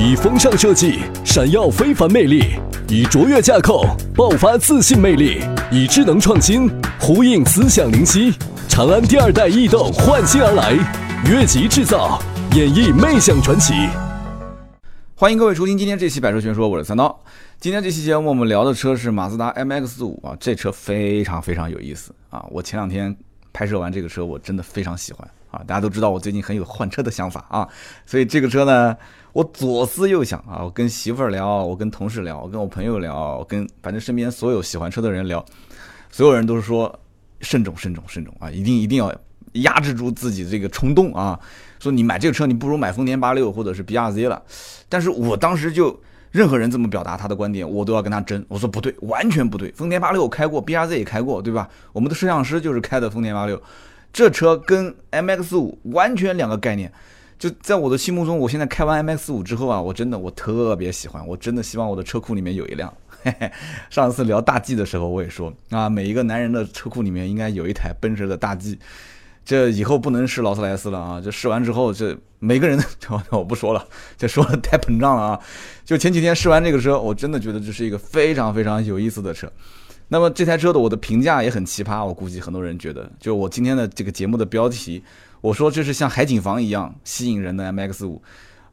以风尚设计闪耀非凡魅力，以卓越架构爆发自信魅力，以智能创新呼应思想灵犀。长安第二代逸动焕新而来，越级制造演绎魅享传奇。欢迎各位收听今天这期《百车全说》，我是三刀。今天这期节目我们聊的车是马自达 MX 五啊，这车非常非常有意思啊！我前两天拍摄完这个车，我真的非常喜欢啊！大家都知道我最近很有换车的想法啊，所以这个车呢，我左思右想啊，我跟媳妇儿聊，我跟同事聊，我跟我朋友聊，我跟反正身边所有喜欢车的人聊，所有人都是说慎重、慎重、慎重啊，一定一定要压制住自己这个冲动啊！说你买这个车，你不如买丰田八六或者是 BRZ 了。但是我当时就任何人这么表达他的观点，我都要跟他争。我说不对，完全不对。丰田八六开过，BRZ 也开过，对吧？我们的摄像师就是开的丰田八六，这车跟 MX 五完全两个概念。就在我的心目中，我现在开完 MX 五之后啊，我真的我特别喜欢，我真的希望我的车库里面有一辆。嘿嘿，上次聊大 G 的时候，我也说啊，每一个男人的车库里面应该有一台奔驰的大 G。这以后不能试劳斯莱斯了啊！这试完之后，这每个人的，我不说了，这说的 太膨胀了啊！就前几天试完这个车，我真的觉得这是一个非常非常有意思的车。那么这台车的我的评价也很奇葩，我估计很多人觉得，就我今天的这个节目的标题，我说这是像海景房一样吸引人的 MX 五。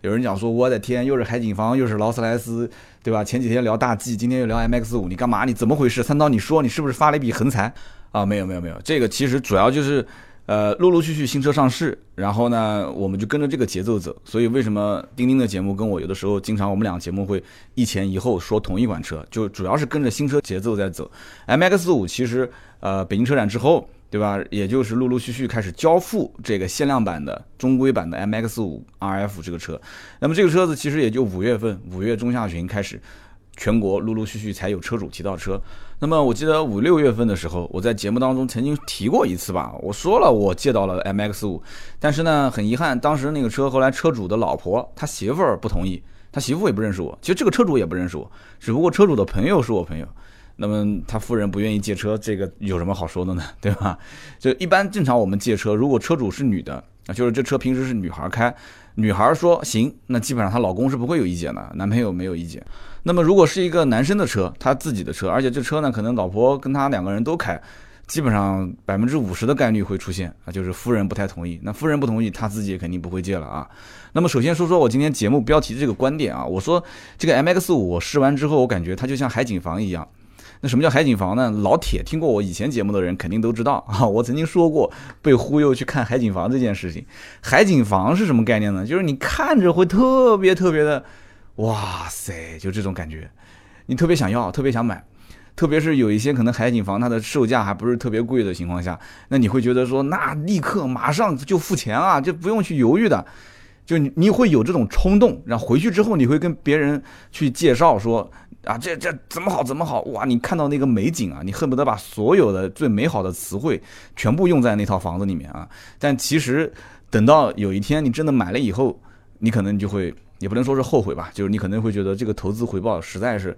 有人讲说，我的天，又是海景房，又是劳斯莱斯，对吧？前几天聊大 G，今天又聊 MX 五，你干嘛？你怎么回事？三刀，你说你是不是发了一笔横财啊？没有没有没有，这个其实主要就是。呃，陆陆续续新车上市，然后呢，我们就跟着这个节奏走。所以为什么钉钉的节目跟我有的时候经常我们俩节目会一前一后说同一款车，就主要是跟着新车节奏在走。MX 五其实呃北京车展之后，对吧？也就是陆陆续续开始交付这个限量版的中规版的 MX 五 RF 这个车。那么这个车子其实也就五月份，五月中下旬开始。全国陆陆续续才有车主提到车，那么我记得五六月份的时候，我在节目当中曾经提过一次吧，我说了我借到了 MX 五，但是呢，很遗憾，当时那个车后来车主的老婆他媳妇儿不同意，他媳妇也不认识我，其实这个车主也不认识我，只不过车主的朋友是我朋友，那么他夫人不愿意借车，这个有什么好说的呢？对吧？就一般正常我们借车，如果车主是女的，啊，就是这车平时是女孩开。女孩说行，那基本上她老公是不会有意见的，男朋友没有意见。那么如果是一个男生的车，他自己的车，而且这车呢，可能老婆跟他两个人都开，基本上百分之五十的概率会出现啊，就是夫人不太同意。那夫人不同意，他自己也肯定不会借了啊。那么首先说说我今天节目标题这个观点啊，我说这个 MX 五我试完之后，我感觉它就像海景房一样。那什么叫海景房呢？老铁听过我以前节目的人肯定都知道啊，我曾经说过被忽悠去看海景房这件事情。海景房是什么概念呢？就是你看着会特别特别的，哇塞，就这种感觉，你特别想要，特别想买。特别是有一些可能海景房它的售价还不是特别贵的情况下，那你会觉得说，那立刻马上就付钱啊，就不用去犹豫的，就你你会有这种冲动，然后回去之后你会跟别人去介绍说。啊，这这怎么好怎么好哇！你看到那个美景啊，你恨不得把所有的最美好的词汇全部用在那套房子里面啊。但其实等到有一天你真的买了以后，你可能就会也不能说是后悔吧，就是你可能会觉得这个投资回报实在是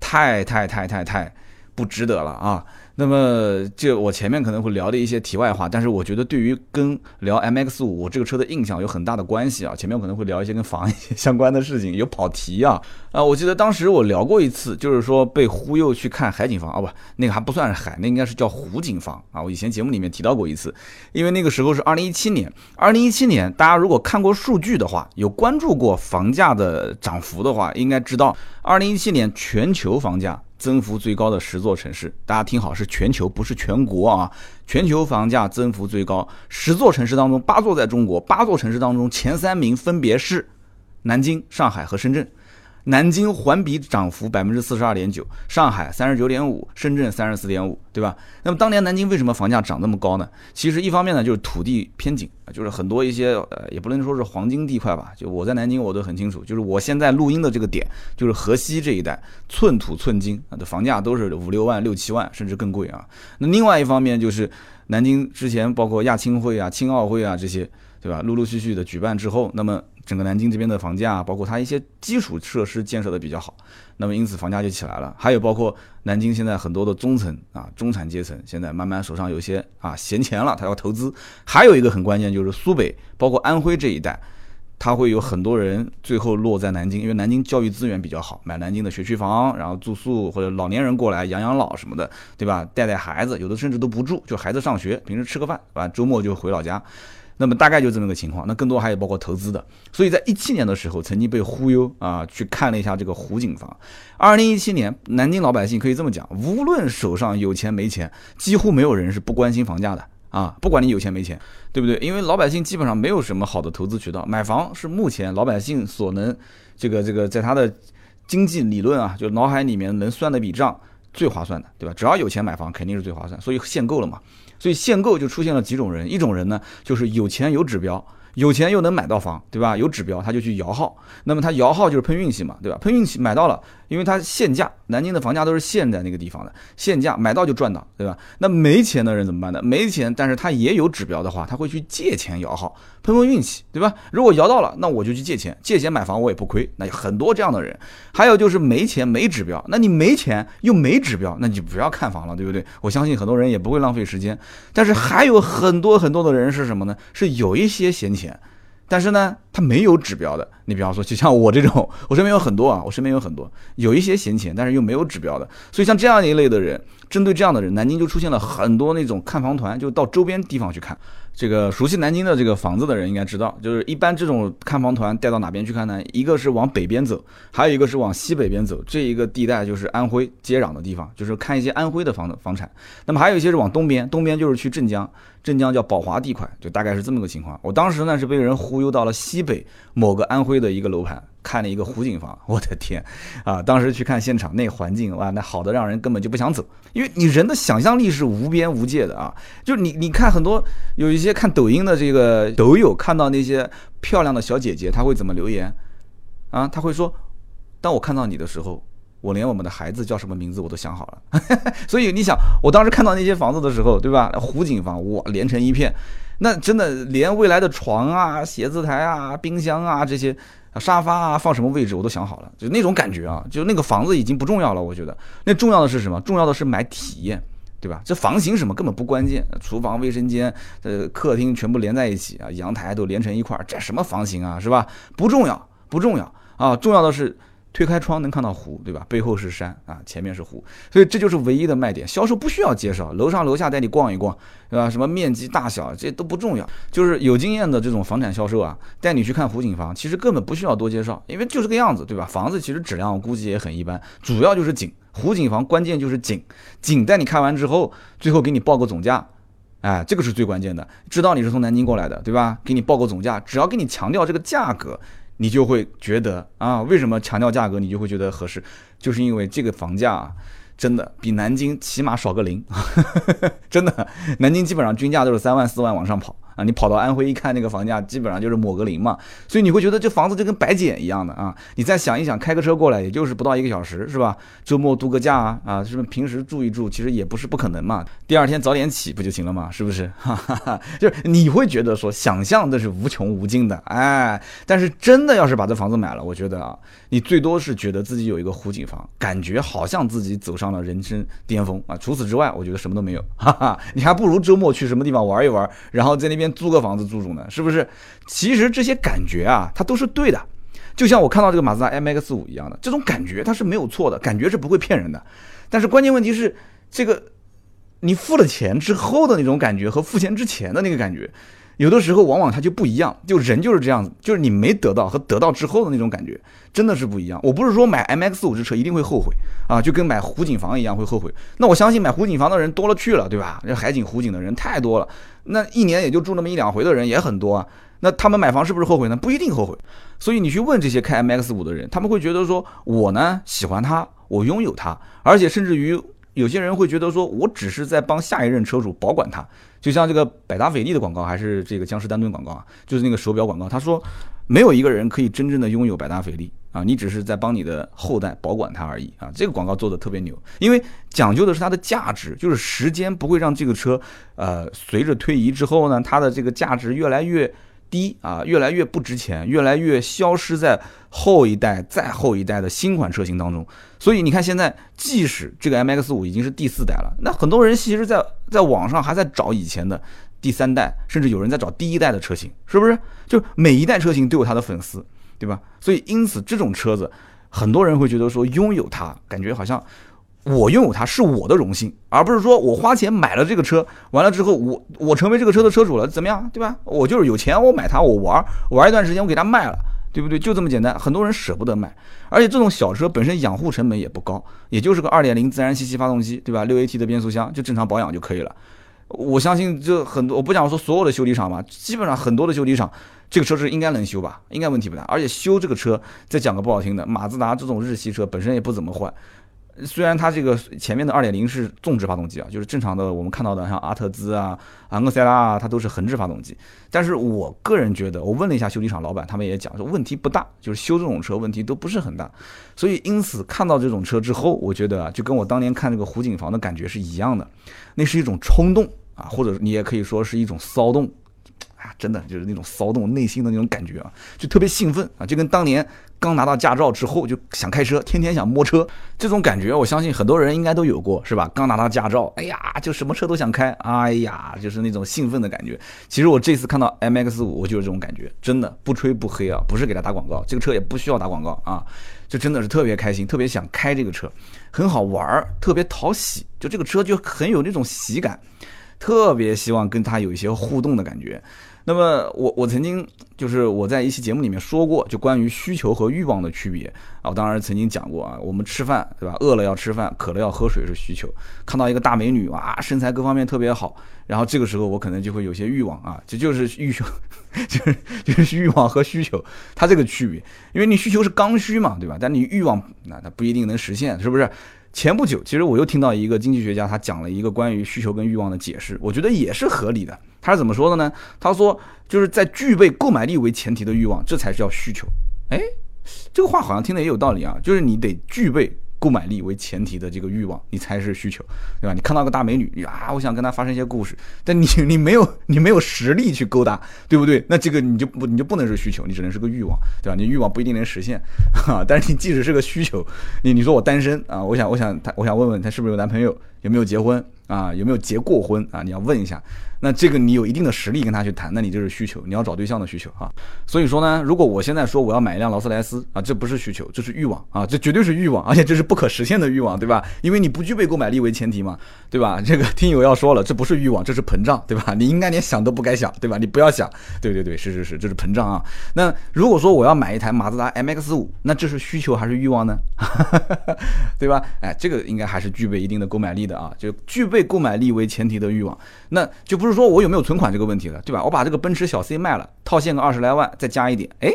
太太太太太不值得了啊。那么，这我前面可能会聊的一些题外话，但是我觉得对于跟聊 MX 五我这个车的印象有很大的关系啊。前面我可能会聊一些跟房一些相关的事情，有跑题啊。啊，我记得当时我聊过一次，就是说被忽悠去看海景房啊，不，那个还不算是海，那应该是叫湖景房啊。我以前节目里面提到过一次，因为那个时候是二零一七年，二零一七年大家如果看过数据的话，有关注过房价的涨幅的话，应该知道二零一七年全球房价。增幅最高的十座城市，大家听好，是全球，不是全国啊！全球房价增幅最高十座城市当中，八座在中国，八座城市当中前三名分别是南京、上海和深圳。南京环比涨幅百分之四十二点九，上海三十九点五，深圳三十四点五，对吧？那么当年南京为什么房价涨那么高呢？其实一方面呢就是土地偏紧就是很多一些呃也不能说是黄金地块吧，就我在南京我都很清楚，就是我现在录音的这个点就是河西这一带，寸土寸金啊的房价都是五六万、六七万甚至更贵啊。那另外一方面就是南京之前包括亚青会啊、青奥会啊这些，对吧？陆陆续续的举办之后，那么。整个南京这边的房价，包括它一些基础设施建设的比较好，那么因此房价就起来了。还有包括南京现在很多的中层啊、中产阶层，现在慢慢手上有些啊闲钱了，他要投资。还有一个很关键就是苏北，包括安徽这一带，他会有很多人最后落在南京，因为南京教育资源比较好，买南京的学区房，然后住宿或者老年人过来养养老什么的，对吧？带带孩子，有的甚至都不住，就孩子上学，平时吃个饭，完周末就回老家。那么大概就这么个情况。那更多还有包括投资的。所以在一七年的时候，曾经被忽悠啊，去看了一下这个湖景房。二零一七年，南京老百姓可以这么讲，无论手上有钱没钱，几乎没有人是不关心房价的。啊，不管你有钱没钱，对不对？因为老百姓基本上没有什么好的投资渠道，买房是目前老百姓所能这个这个在他的经济理论啊，就脑海里面能算的笔账最划算的，对吧？只要有钱买房肯定是最划算，所以限购了嘛。所以限购就出现了几种人，一种人呢就是有钱有指标。有钱又能买到房，对吧？有指标他就去摇号，那么他摇号就是碰运气嘛，对吧？碰运气买到了，因为它限价，南京的房价都是限在那个地方的，限价买到就赚到，对吧？那没钱的人怎么办呢？没钱，但是他也有指标的话，他会去借钱摇号，碰碰运气，对吧？如果摇到了，那我就去借钱，借钱买房我也不亏。那有很多这样的人，还有就是没钱没指标，那你没钱又没指标，那你就不要看房了，对不对？我相信很多人也不会浪费时间。但是还有很多很多的人是什么呢？是有一些闲钱。但是呢，他没有指标的。你比方说，就像我这种，我身边有很多啊，我身边有很多，有一些闲钱，但是又没有指标的。所以像这样一类的人，针对这样的人，南京就出现了很多那种看房团，就到周边地方去看。这个熟悉南京的这个房子的人应该知道，就是一般这种看房团带到哪边去看呢？一个是往北边走，还有一个是往西北边走。这一个地带就是安徽接壤的地方，就是看一些安徽的房子房产。那么还有一些是往东边，东边就是去镇江，镇江叫宝华地块，就大概是这么个情况。我当时呢是被人忽悠到了西北某个安徽的一个楼盘。看了一个湖景房，我的天，啊！当时去看现场，那环境哇，那好的让人根本就不想走，因为你人的想象力是无边无界的啊！就你你看很多有一些看抖音的这个抖友，看到那些漂亮的小姐姐，他会怎么留言啊？他会说，当我看到你的时候，我连我们的孩子叫什么名字我都想好了。所以你想，我当时看到那些房子的时候，对吧？湖景房哇，连成一片，那真的连未来的床啊、写字台啊、冰箱啊这些。沙发啊，放什么位置我都想好了，就那种感觉啊，就那个房子已经不重要了。我觉得那重要的是什么？重要的是买体验，对吧？这房型什么根本不关键，厨房、卫生间、呃客厅全部连在一起啊，阳台都连成一块儿，这什么房型啊，是吧？不重要，不重要啊，重要的是。推开窗能看到湖，对吧？背后是山啊，前面是湖，所以这就是唯一的卖点。销售不需要介绍，楼上楼下带你逛一逛，对吧？什么面积大小这都不重要，就是有经验的这种房产销售啊，带你去看湖景房，其实根本不需要多介绍，因为就这个样子，对吧？房子其实质量我估计也很一般，主要就是景。湖景房关键就是景，景带你看完之后，最后给你报个总价，哎，这个是最关键的。知道你是从南京过来的，对吧？给你报个总价，只要给你强调这个价格。你就会觉得啊，为什么强调价格你就会觉得合适？就是因为这个房价真的比南京起码少个零，真的，南京基本上均价都是三万四万往上跑。啊，你跑到安徽一看那个房价，基本上就是抹个零嘛，所以你会觉得这房子就跟白捡一样的啊。你再想一想，开个车过来也就是不到一个小时，是吧？周末度个假啊，啊，是不是平时住一住，其实也不是不可能嘛。第二天早点起不就行了嘛，是不是？哈哈哈，就是你会觉得说想象的是无穷无尽的，哎，但是真的要是把这房子买了，我觉得啊，你最多是觉得自己有一个湖景房，感觉好像自己走上了人生巅峰啊。除此之外，我觉得什么都没有，哈哈，你还不如周末去什么地方玩一玩，然后在那边。租个房子住住呢，是不是？其实这些感觉啊，它都是对的。就像我看到这个马自达 MX 五一样的，这种感觉它是没有错的，感觉是不会骗人的。但是关键问题是，这个你付了钱之后的那种感觉和付钱之前的那个感觉。有的时候往往它就不一样，就人就是这样子，就是你没得到和得到之后的那种感觉，真的是不一样。我不是说买 M X 五这车一定会后悔啊，就跟买湖景房一样会后悔。那我相信买湖景房的人多了去了，对吧？这海景湖景的人太多了，那一年也就住那么一两回的人也很多啊。那他们买房是不是后悔呢？不一定后悔。所以你去问这些开 M X 五的人，他们会觉得说，我呢喜欢它，我拥有它，而且甚至于。有些人会觉得说，我只是在帮下一任车主保管它，就像这个百达翡丽的广告，还是这个江诗丹顿广告啊，就是那个手表广告。他说，没有一个人可以真正的拥有百达翡丽啊，你只是在帮你的后代保管它而已啊。这个广告做的特别牛，因为讲究的是它的价值，就是时间不会让这个车，呃，随着推移之后呢，它的这个价值越来越。低啊，越来越不值钱，越来越消失在后一代、再后一代的新款车型当中。所以你看，现在即使这个 MX 五已经是第四代了，那很多人其实，在在网上还在找以前的。第三代，甚至有人在找第一代的车型，是不是？就每一代车型都有它的粉丝，对吧？所以因此这种车子，很多人会觉得说拥有它，感觉好像我拥有它是我的荣幸，而不是说我花钱买了这个车，完了之后我我成为这个车的车主了，怎么样，对吧？我就是有钱，我买它，我玩玩一段时间，我给它卖了。对不对？就这么简单，很多人舍不得卖，而且这种小车本身养护成本也不高，也就是个二点零自然吸气发动机，对吧？六 AT 的变速箱就正常保养就可以了。我相信这很多，我不想说所有的修理厂吧，基本上很多的修理厂，这个车是应该能修吧，应该问题不大。而且修这个车，再讲个不好听的，马自达这种日系车本身也不怎么坏。虽然它这个前面的二点零是纵置发动机啊，就是正常的我们看到的像阿特兹啊、昂克赛拉啊，它都是横置发动机。但是我个人觉得，我问了一下修理厂老板，他们也讲说问题不大，就是修这种车问题都不是很大。所以因此看到这种车之后，我觉得啊，就跟我当年看这个湖景房的感觉是一样的，那是一种冲动啊，或者你也可以说是一种骚动。啊真的就是那种骚动内心的那种感觉啊，就特别兴奋啊，就跟当年刚拿到驾照之后就想开车，天天想摸车这种感觉，我相信很多人应该都有过，是吧？刚拿到驾照，哎呀，就什么车都想开，哎呀，就是那种兴奋的感觉。其实我这次看到 MX 五，我就是这种感觉，真的不吹不黑啊，不是给他打广告，这个车也不需要打广告啊，就真的是特别开心，特别想开这个车，很好玩儿，特别讨喜，就这个车就很有那种喜感，特别希望跟他有一些互动的感觉。那么我我曾经就是我在一期节目里面说过，就关于需求和欲望的区别啊，我当然曾经讲过啊，我们吃饭对吧？饿了要吃饭，渴了要喝水是需求。看到一个大美女哇，身材各方面特别好，然后这个时候我可能就会有些欲望啊，这就是欲求，就是就是欲望和需求它这个区别，因为你需求是刚需嘛，对吧？但你欲望那它不一定能实现，是不是？前不久，其实我又听到一个经济学家，他讲了一个关于需求跟欲望的解释，我觉得也是合理的。他是怎么说的呢？他说，就是在具备购买力为前提的欲望，这才是叫需求。诶，这个话好像听得也有道理啊，就是你得具备。购买力为前提的这个欲望，你才是需求，对吧？你看到个大美女，啊，我想跟她发生一些故事，但你你没有你没有实力去勾搭，对不对？那这个你就不你就不能是需求，你只能是个欲望，对吧？你欲望不一定能实现，哈。但是你即使是个需求，你你说我单身啊，我想我想他我想问问他是不是有男朋友，有没有结婚啊？有没有结过婚啊？你要问一下。那这个你有一定的实力跟他去谈，那你就是需求，你要找对象的需求啊。所以说呢，如果我现在说我要买一辆劳斯莱斯啊，这不是需求，这是欲望啊，这绝对是欲望，而且这是不可实现的欲望，对吧？因为你不具备购买力为前提嘛，对吧？这个听友要说了，这不是欲望，这是膨胀，对吧？你应该连想都不该想，对吧？你不要想，对对对，是是是，这是膨胀啊。那如果说我要买一台马自达 MX 五，那这是需求还是欲望呢？对吧？哎，这个应该还是具备一定的购买力的啊，就具备购买力为前提的欲望，那就不。是说我有没有存款这个问题了，对吧？我把这个奔驰小 C 卖了，套现个二十来万，再加一点，哎，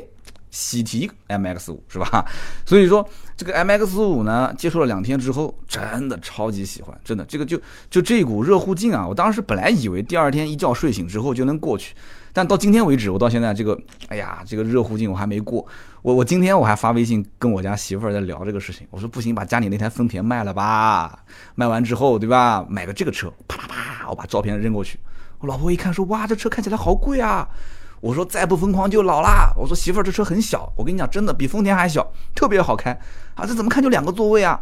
喜提 MX 五是吧？所以说这个 MX 五呢，接触了两天之后，真的超级喜欢，真的这个就就这股热乎劲啊！我当时本来以为第二天一觉睡醒之后就能过去，但到今天为止，我到现在这个，哎呀，这个热乎劲我还没过。我我今天我还发微信跟我家媳妇儿在聊这个事情，我说不行，把家里那台丰田卖了吧，卖完之后，对吧？买个这个车，啪啪啪，我把照片扔过去。我老婆一看说：“哇，这车看起来好贵啊！”我说：“再不疯狂就老啦。”我说：“媳妇儿，这车很小，我跟你讲，真的比丰田还小，特别好开啊！这怎么看就两个座位啊？”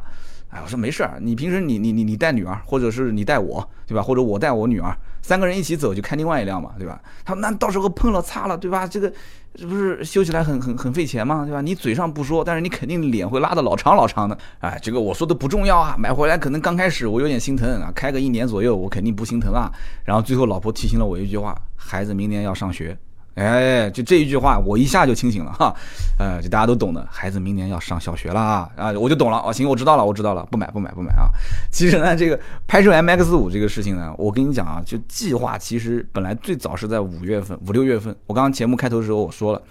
哎，我说没事儿，你平时你你你你带女儿，或者是你带我，对吧？或者我带我女儿，三个人一起走就开另外一辆嘛，对吧？他说：“那到时候碰了擦了，对吧？这个这不是修起来很很很费钱吗？对吧？你嘴上不说，但是你肯定脸会拉的老长老长的。哎，这个我说的不重要啊，买回来可能刚开始我有点心疼啊，开个一年左右我肯定不心疼啊。然后最后老婆提醒了我一句话：孩子明年要上学。”哎，就这一句话，我一下就清醒了哈，呃，就大家都懂的，孩子明年要上小学了啊，啊，我就懂了哦，行，我知道了，我知道了，不买不买不买啊。其实呢，这个拍摄 MX 五这个事情呢，我跟你讲啊，就计划其实本来最早是在五月份，五六月份。我刚刚节目开头的时候我说了，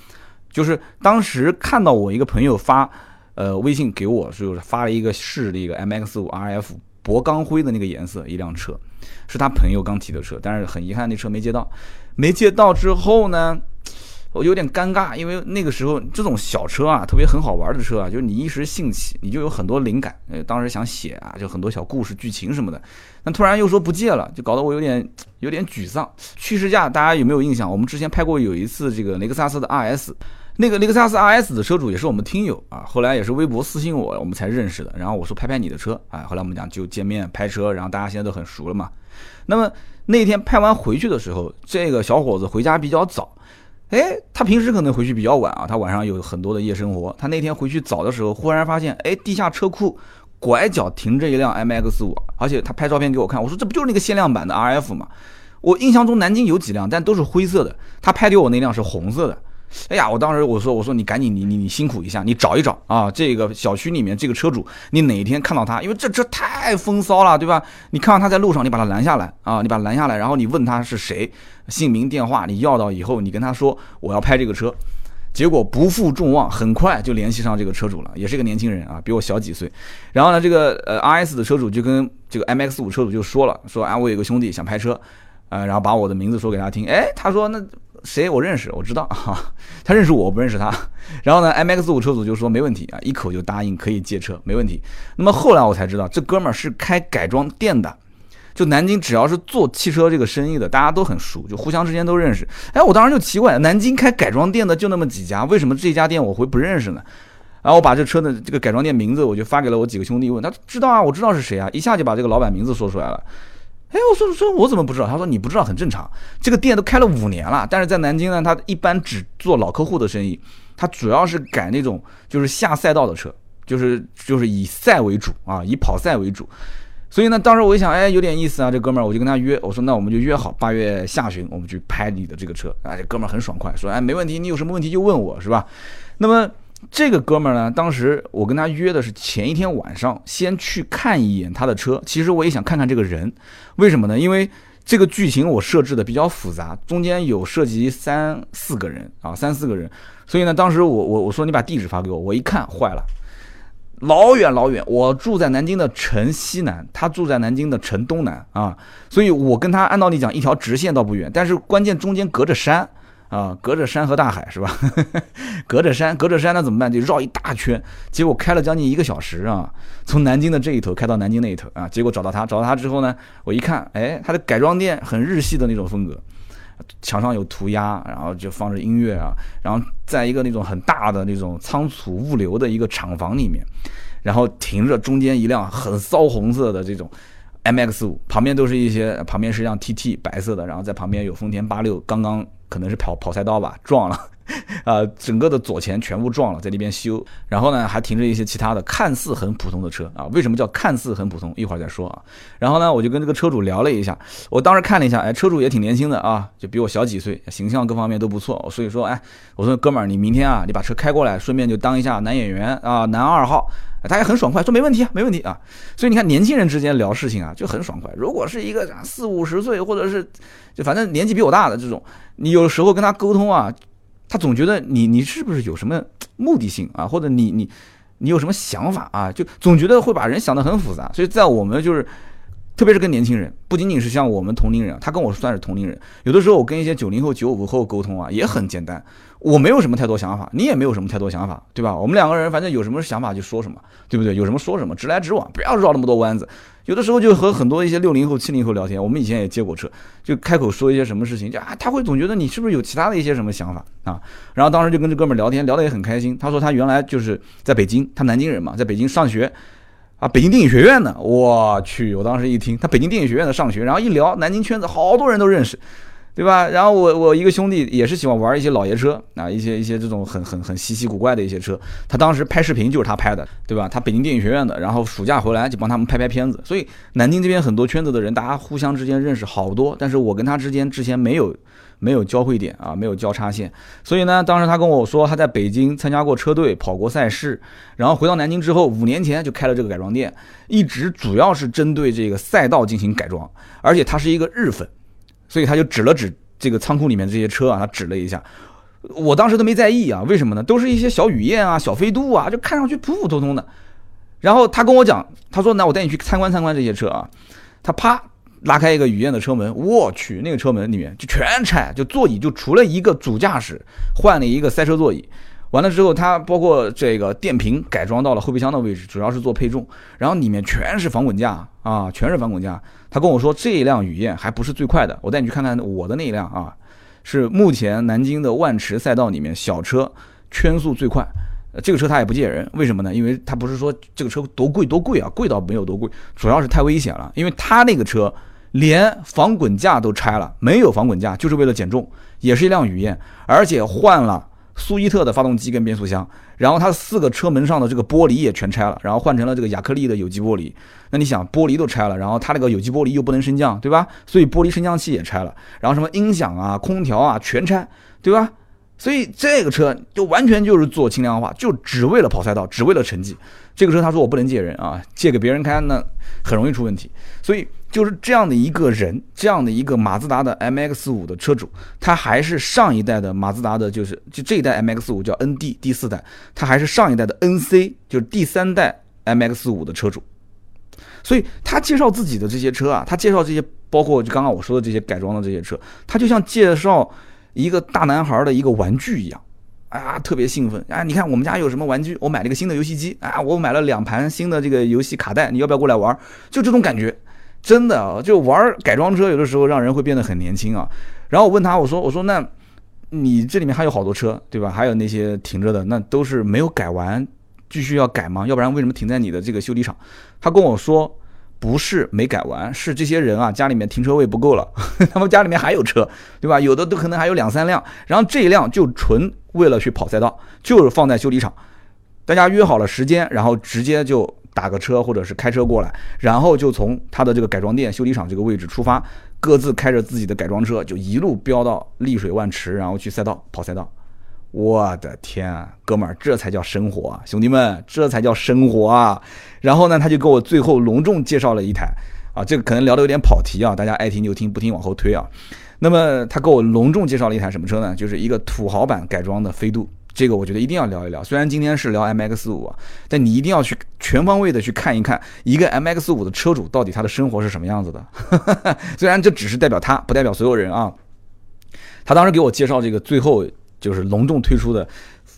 就是当时看到我一个朋友发，呃，微信给我，就是发了一个试的一个 MX 五 RF 铂钢灰的那个颜色一辆车，是他朋友刚提的车，但是很遗憾那车没接到。没借到之后呢，我有点尴尬，因为那个时候这种小车啊，特别很好玩的车啊，就是你一时兴起，你就有很多灵感，呃，当时想写啊，就很多小故事、剧情什么的。那突然又说不借了，就搞得我有点有点沮丧。去试驾大家有没有印象？我们之前拍过有一次这个雷克萨斯的 RS，那个雷克萨斯 RS 的车主也是我们听友啊，后来也是微博私信我，我们才认识的。然后我说拍拍你的车，啊，后来我们讲就见面拍车，然后大家现在都很熟了嘛。那么那天拍完回去的时候，这个小伙子回家比较早，哎，他平时可能回去比较晚啊，他晚上有很多的夜生活。他那天回去早的时候，忽然发现，哎，地下车库拐角停着一辆 MX 五，而且他拍照片给我看，我说这不就是那个限量版的 RF 吗？我印象中南京有几辆，但都是灰色的。他拍给我那辆是红色的。哎呀，我当时我说我说你赶紧你你你辛苦一下，你找一找啊，这个小区里面这个车主，你哪天看到他，因为这车太风骚了，对吧？你看到他在路上，你把他拦下来啊，你把他拦下来，然后你问他是谁，姓名电话，你要到以后，你跟他说我要拍这个车。结果不负众望，很快就联系上这个车主了，也是个年轻人啊，比我小几岁。然后呢，这个呃 RS 的车主就跟这个 MX 五车主就说了，说啊我有个兄弟想拍车。呃，然后把我的名字说给他听，哎，他说那谁我认识，我知道哈，他认识我，我不认识他。然后呢，M X 五车主就说没问题啊，一口就答应可以借车，没问题。那么后来我才知道，这哥们儿是开改装店的，就南京只要是做汽车这个生意的，大家都很熟，就互相之间都认识。哎，我当时就奇怪，南京开改装店的就那么几家，为什么这家店我会不认识呢？然后我把这车的这个改装店名字我就发给了我几个兄弟，问他知道啊，我知道是谁啊，一下就把这个老板名字说出来了。哎，我说说，我怎么不知道？他说你不知道很正常。这个店都开了五年了，但是在南京呢，他一般只做老客户的生意，他主要是改那种就是下赛道的车，就 是就是以赛为主啊，以跑赛为主。所以呢，当时我一想，哎，有点意思啊，这哥们儿，我就跟他约，我说那我们就约好八月下旬我们去拍你的这个车。啊，这哥们儿很爽快，说哎没问题，你有什么问题就问我是吧？那么。这个哥们儿呢，当时我跟他约的是前一天晚上，先去看一眼他的车。其实我也想看看这个人，为什么呢？因为这个剧情我设置的比较复杂，中间有涉及三四个人啊，三四个人。所以呢，当时我我我说你把地址发给我，我一看坏了，老远老远，我住在南京的城西南，他住在南京的城东南啊，所以我跟他按道理讲一条直线倒不远，但是关键中间隔着山。啊，隔着山和大海是吧？隔着山，隔着山，那怎么办？就绕一大圈，结果开了将近一个小时啊，从南京的这一头开到南京那一头啊，结果找到他，找到他之后呢，我一看，哎，他的改装店很日系的那种风格，墙上有涂鸦，然后就放着音乐啊，然后在一个那种很大的那种仓储物流的一个厂房里面，然后停着中间一辆很骚红色的这种。M X 五旁边都是一些，旁边是辆 T T 白色的，然后在旁边有丰田八六，刚刚可能是跑跑赛道吧，撞了，啊，整个的左前全部撞了，在那边修。然后呢，还停着一些其他的看似很普通的车啊。为什么叫看似很普通？一会儿再说啊。然后呢，我就跟这个车主聊了一下，我当时看了一下，哎，车主也挺年轻的啊，就比我小几岁，形象各方面都不错。所以说，哎，我说哥们儿，你明天啊，你把车开过来，顺便就当一下男演员啊，男二号。他也很爽快，说没问题啊，没问题啊。所以你看，年轻人之间聊事情啊，就很爽快。如果是一个四五十岁，或者是就反正年纪比我大的这种，你有时候跟他沟通啊，他总觉得你你是不是有什么 目的性啊，或者你你你有什么想法啊，就总觉得会把人想得很复杂。所以在我们就是。特别是跟年轻人，不仅仅是像我们同龄人，他跟我算是同龄人。有的时候我跟一些九零后、九五后沟通啊，也很简单。我没有什么太多想法，你也没有什么太多想法，对吧？我们两个人反正有什么想法就说什么，对不对？有什么说什么，直来直往，不要绕那么多弯子。有的时候就和很多一些六零后、七零后聊天，我们以前也接过车，就开口说一些什么事情，就啊，他会总觉得你是不是有其他的一些什么想法啊？然后当时就跟这哥们聊天，聊得也很开心。他说他原来就是在北京，他南京人嘛，在北京上学。啊，北京电影学院的，我去！我当时一听，他北京电影学院的上学，然后一聊，南京圈子好多人都认识，对吧？然后我我一个兄弟也是喜欢玩一些老爷车啊，一些一些这种很很很稀奇古怪的一些车，他当时拍视频就是他拍的，对吧？他北京电影学院的，然后暑假回来就帮他们拍拍片子，所以南京这边很多圈子的人，大家互相之间认识好多，但是我跟他之间之前没有。没有交汇点啊，没有交叉线，所以呢，当时他跟我说他在北京参加过车队，跑过赛事，然后回到南京之后，五年前就开了这个改装店，一直主要是针对这个赛道进行改装，而且他是一个日粉，所以他就指了指这个仓库里面这些车啊，他指了一下，我当时都没在意啊，为什么呢？都是一些小雨燕啊、小飞度啊，就看上去普普通通的，然后他跟我讲，他说那我带你去参观参观这些车啊，他啪。拉开一个雨燕的车门，我去，那个车门里面就全拆，就座椅就除了一个主驾驶换了一个赛车座椅，完了之后，它包括这个电瓶改装到了后备箱的位置，主要是做配重，然后里面全是防滚架啊，全是防滚架。他跟我说这一辆雨燕还不是最快的，我带你去看看我的那一辆啊，是目前南京的万驰赛道里面小车圈速最快。这个车他也不借人，为什么呢？因为他不是说这个车多贵多贵啊，贵倒没有多贵，主要是太危险了。因为他那个车连防滚架都拆了，没有防滚架，就是为了减重，也是一辆雨燕，而且换了苏伊特的发动机跟变速箱，然后它四个车门上的这个玻璃也全拆了，然后换成了这个亚克力的有机玻璃。那你想，玻璃都拆了，然后它那个有机玻璃又不能升降，对吧？所以玻璃升降器也拆了，然后什么音响啊、空调啊全拆，对吧？所以这个车就完全就是做轻量化，就只为了跑赛道，只为了成绩。这个车他说我不能借人啊，借给别人开那很容易出问题。所以就是这样的一个人，这样的一个马自达的 MX 五的车主，他还是上一代的马自达的，就是就这一代 MX 五叫 ND 第四代，他还是上一代的 NC，就是第三代 MX 五的车主。所以他介绍自己的这些车啊，他介绍这些包括就刚刚我说的这些改装的这些车，他就像介绍。一个大男孩的一个玩具一样，啊，特别兴奋啊！你看我们家有什么玩具？我买了一个新的游戏机啊！我买了两盘新的这个游戏卡带，你要不要过来玩？就这种感觉，真的就玩改装车，有的时候让人会变得很年轻啊。然后我问他，我说，我说那你这里面还有好多车，对吧？还有那些停着的，那都是没有改完，继续要改吗？要不然为什么停在你的这个修理厂？他跟我说。不是没改完，是这些人啊，家里面停车位不够了，他们家里面还有车，对吧？有的都可能还有两三辆，然后这一辆就纯为了去跑赛道，就是放在修理厂，大家约好了时间，然后直接就打个车或者是开车过来，然后就从他的这个改装店、修理厂这个位置出发，各自开着自己的改装车，就一路飙到丽水万池，然后去赛道跑赛道。我的天啊，哥们儿，这才叫生活啊！兄弟们，这才叫生活啊！然后呢，他就给我最后隆重介绍了一台啊，这个可能聊的有点跑题啊，大家爱听就听，不听往后推啊。那么他给我隆重介绍了一台什么车呢？就是一个土豪版改装的飞度，这个我觉得一定要聊一聊。虽然今天是聊 MX 五，但你一定要去全方位的去看一看一个 MX 五的车主到底他的生活是什么样子的。虽然这只是代表他，不代表所有人啊。他当时给我介绍这个最后。就是隆重推出的，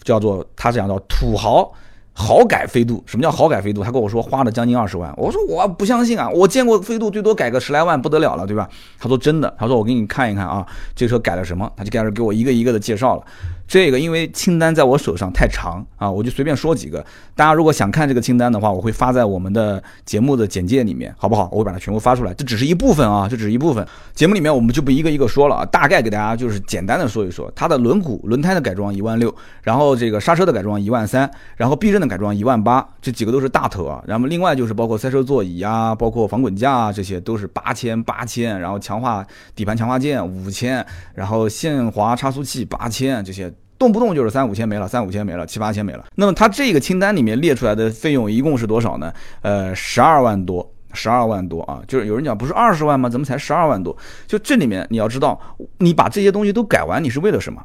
叫做他讲到土豪豪改飞度。什么叫豪改飞度？他跟我说花了将近二十万。我说我不相信啊，我见过飞度最多改个十来万不得了了，对吧？他说真的，他说我给你看一看啊，这车改了什么？他就开始给我一个一个的介绍了。这个因为清单在我手上太长啊，我就随便说几个。大家如果想看这个清单的话，我会发在我们的节目的简介里面，好不好？我会把它全部发出来。这只是一部分啊，这只是一部分。节目里面我们就不一个一个说了啊，大概给大家就是简单的说一说。它的轮毂、轮胎的改装一万六，然后这个刹车的改装一万三，然后避震的改装一万八，这几个都是大头啊。然后另外就是包括赛车座椅啊，包括防滚架啊，这些都是八千八千，然后强化底盘强化件五千，然后限滑差速器八千这些。动不动就是三五千没了，三五千没了，七八千没了。那么它这个清单里面列出来的费用一共是多少呢？呃，十二万多，十二万多啊！就是有人讲不是二十万吗？怎么才十二万多？就这里面你要知道，你把这些东西都改完，你是为了什么？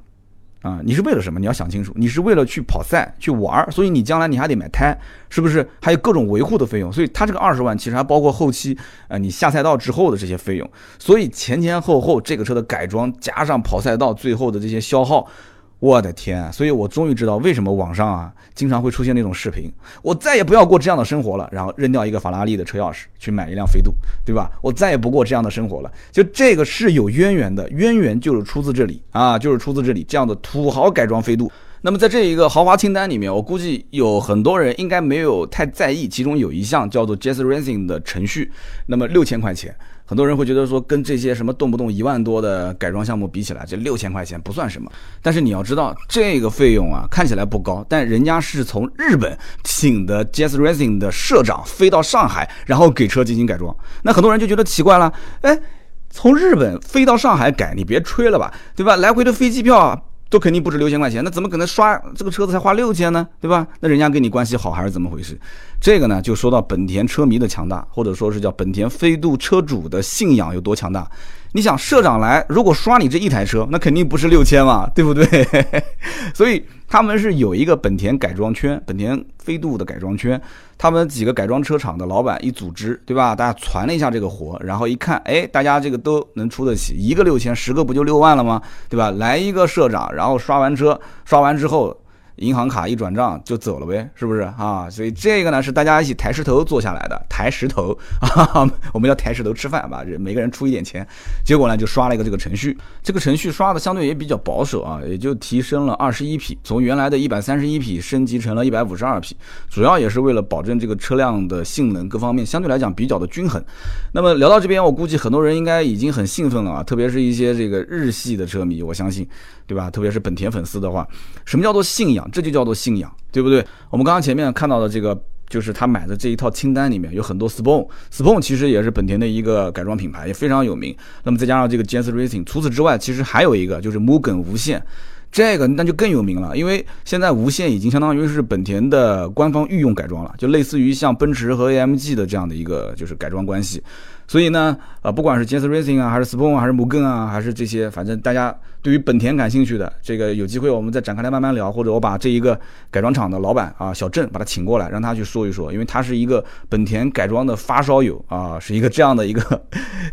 啊，你是为了什么？你要想清楚，你是为了去跑赛去玩儿，所以你将来你还得买胎，是不是？还有各种维护的费用，所以它这个二十万其实还包括后期，呃，你下赛道之后的这些费用，所以前前后后这个车的改装加上跑赛道最后的这些消耗。我的天啊！所以我终于知道为什么网上啊经常会出现那种视频。我再也不要过这样的生活了，然后扔掉一个法拉利的车钥匙去买一辆飞度，对吧？我再也不过这样的生活了。就这个是有渊源的，渊源就是出自这里啊，就是出自这里这样的土豪改装飞度。那么在这一个豪华清单里面，我估计有很多人应该没有太在意，其中有一项叫做 Jazz Racing 的程序，那么六千块钱。很多人会觉得说，跟这些什么动不动一万多的改装项目比起来，这六千块钱不算什么。但是你要知道，这个费用啊，看起来不高，但人家是从日本请的 Jazz Racing 的社长飞到上海，然后给车进行改装。那很多人就觉得奇怪了，哎，从日本飞到上海改，你别吹了吧，对吧？来回的飞机票啊。都肯定不止六千块钱，那怎么可能刷这个车子才花六千呢？对吧？那人家跟你关系好还是怎么回事？这个呢，就说到本田车迷的强大，或者说是叫本田飞度车主的信仰有多强大。你想，社长来如果刷你这一台车，那肯定不是六千嘛，对不对？所以他们是有一个本田改装圈，本田飞度的改装圈。他们几个改装车厂的老板一组织，对吧？大家传了一下这个活，然后一看，哎，大家这个都能出得起，一个六千，十个不就六万了吗？对吧？来一个社长，然后刷完车，刷完之后，银行卡一转账就走了呗，是不是啊？所以这个呢是大家一起抬石头做下来的，抬石头啊，我们要抬石头吃饭吧，每个人出一点钱，结果呢就刷了一个这个程序，这个程序刷的相对也比较保守啊，也就提升了二十一匹，从原来的一百三十一匹升级成了一百五十二匹，主要也是为了保证这个车辆的性能各方面相对来讲比较的均衡。那么聊到这边，我估计很多人应该已经很兴奋了啊，特别是一些这个日系的车迷，我相信，对吧？特别是本田粉丝的话，什么叫做信仰？这就叫做信仰，对不对？我们刚刚前面看到的这个，就是他买的这一套清单里面有很多 Spon，Spon 其实也是本田的一个改装品牌，也非常有名。那么再加上这个 Jans Racing，除此之外，其实还有一个就是 Mugen 无限，这个那就更有名了，因为现在无限已经相当于是本田的官方御用改装了，就类似于像奔驰和 AMG 的这样的一个就是改装关系。所以呢，呃，不管是 Jazz Racing 啊，还是 Spon 还是 Mugen 啊，还是这些，反正大家对于本田感兴趣的，这个有机会我们再展开来慢慢聊，或者我把这一个改装厂的老板啊，小郑把他请过来，让他去说一说，因为他是一个本田改装的发烧友啊，是一个这样的一个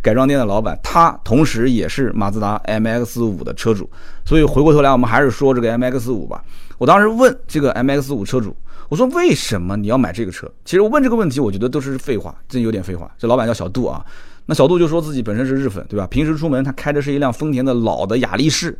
改装店的老板，他同时也是马自达 MX 五的车主，所以回过头来我们还是说这个 MX 五吧。我当时问这个 MX 五车主。我说为什么你要买这个车？其实我问这个问题，我觉得都是废话，真有点废话。这老板叫小杜啊，那小杜就说自己本身是日粉，对吧？平时出门他开的是一辆丰田的老的雅力士，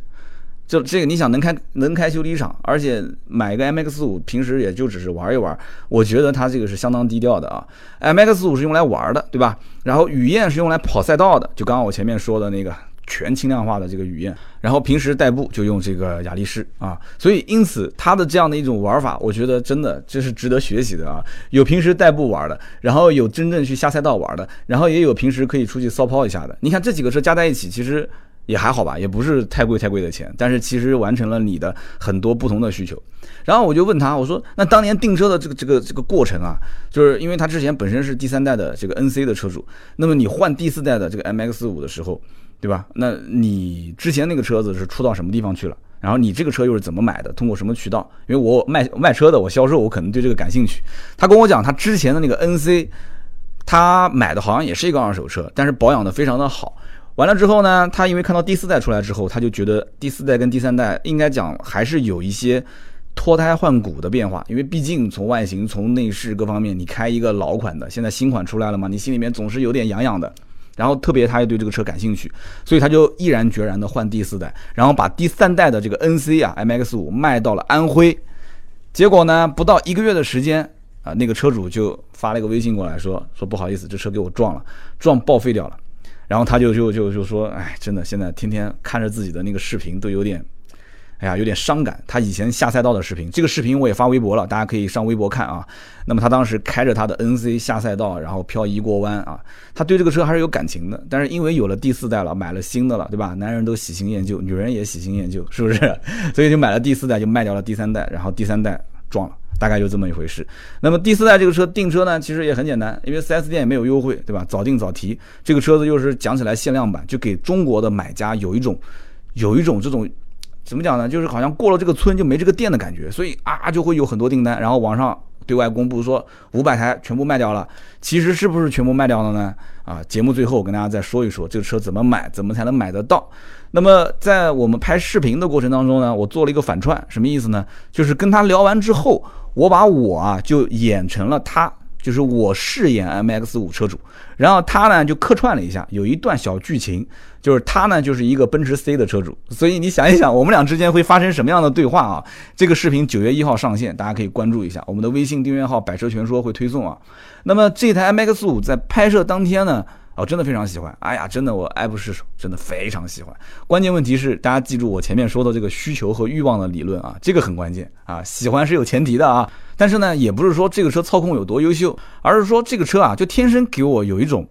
就这个你想能开能开修理厂，而且买一个 MX 五，平时也就只是玩一玩。我觉得他这个是相当低调的啊。MX 五是用来玩的，对吧？然后雨燕是用来跑赛道的，就刚刚我前面说的那个。全轻量化的这个雨燕，然后平时代步就用这个雅力士啊，所以因此它的这样的一种玩法，我觉得真的这是值得学习的啊。有平时代步玩的，然后有真正去下赛道玩的，然后也有平时可以出去骚抛一下的。你看这几个车加在一起，其实也还好吧，也不是太贵太贵的钱，但是其实完成了你的很多不同的需求。然后我就问他，我说那当年订车的这个这个这个过程啊，就是因为他之前本身是第三代的这个 NC 的车主，那么你换第四代的这个 MX 五的时候。对吧？那你之前那个车子是出到什么地方去了？然后你这个车又是怎么买的？通过什么渠道？因为我卖卖车的，我销售，我可能对这个感兴趣。他跟我讲，他之前的那个 NC，他买的好像也是一个二手车，但是保养的非常的好。完了之后呢，他因为看到第四代出来之后，他就觉得第四代跟第三代应该讲还是有一些脱胎换骨的变化，因为毕竟从外形、从内饰各方面，你开一个老款的，现在新款出来了嘛，你心里面总是有点痒痒的。然后特别他也对这个车感兴趣，所以他就毅然决然的换第四代，然后把第三代的这个 NC 啊 MX 五卖到了安徽，结果呢不到一个月的时间啊，那个车主就发了一个微信过来说说不好意思，这车给我撞了，撞报废掉了，然后他就就就就说，哎，真的现在天天看着自己的那个视频都有点。哎呀，有点伤感。他以前下赛道的视频，这个视频我也发微博了，大家可以上微博看啊。那么他当时开着他的 NC 下赛道，然后漂移过弯啊，他对这个车还是有感情的。但是因为有了第四代了，买了新的了，对吧？男人都喜新厌旧，女人也喜新厌旧，是不是？所以就买了第四代，就卖掉了第三代，然后第三代撞了，大概就这么一回事。那么第四代这个车订车呢，其实也很简单，因为 4S 店也没有优惠，对吧？早订早提，这个车子又是讲起来限量版，就给中国的买家有一种有一种这种。怎么讲呢？就是好像过了这个村就没这个店的感觉，所以啊就会有很多订单，然后网上对外公布说五百台全部卖掉了。其实是不是全部卖掉了呢？啊，节目最后我跟大家再说一说这个车怎么买，怎么才能买得到。那么在我们拍视频的过程当中呢，我做了一个反串，什么意思呢？就是跟他聊完之后，我把我啊就演成了他。就是我饰演 MX 五车主，然后他呢就客串了一下，有一段小剧情，就是他呢就是一个奔驰 C 的车主，所以你想一想，我们俩之间会发生什么样的对话啊？这个视频九月一号上线，大家可以关注一下我们的微信订阅号“百车全说”会推送啊。那么这台 MX 五在拍摄当天呢？哦，真的非常喜欢，哎呀，真的我爱不释手，真的非常喜欢。关键问题是，大家记住我前面说的这个需求和欲望的理论啊，这个很关键啊。喜欢是有前提的啊，但是呢，也不是说这个车操控有多优秀，而是说这个车啊，就天生给我有一种，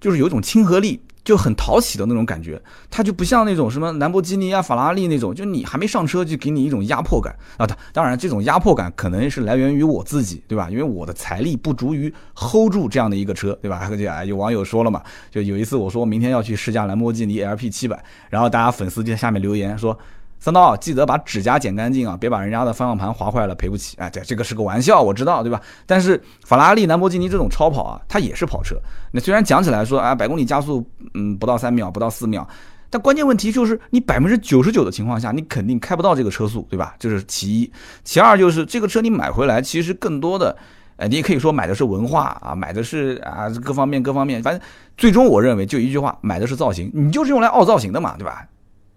就是有一种亲和力。就很讨喜的那种感觉，它就不像那种什么兰博基尼啊、法拉利那种，就你还没上车就给你一种压迫感啊。当当然，这种压迫感可能是来源于我自己，对吧？因为我的财力不足以 hold 住这样的一个车，对吧？就啊，有网友说了嘛，就有一次我说明天要去试驾兰博基尼 LP 七百，然后大家粉丝就在下面留言说。三刀，记得把指甲剪干净啊，别把人家的方向盘划坏了，赔不起。哎，对，这个是个玩笑，我知道，对吧？但是法拉利、兰博基尼这种超跑啊，它也是跑车。那虽然讲起来说啊，百公里加速，嗯，不到三秒，不到四秒，但关键问题就是你百分之九十九的情况下，你肯定开不到这个车速，对吧？这是其一。其二就是这个车你买回来，其实更多的，呃，你也可以说买的是文化啊，买的是啊各方面各方面，反正最终我认为就一句话，买的是造型，你就是用来凹造型的嘛，对吧？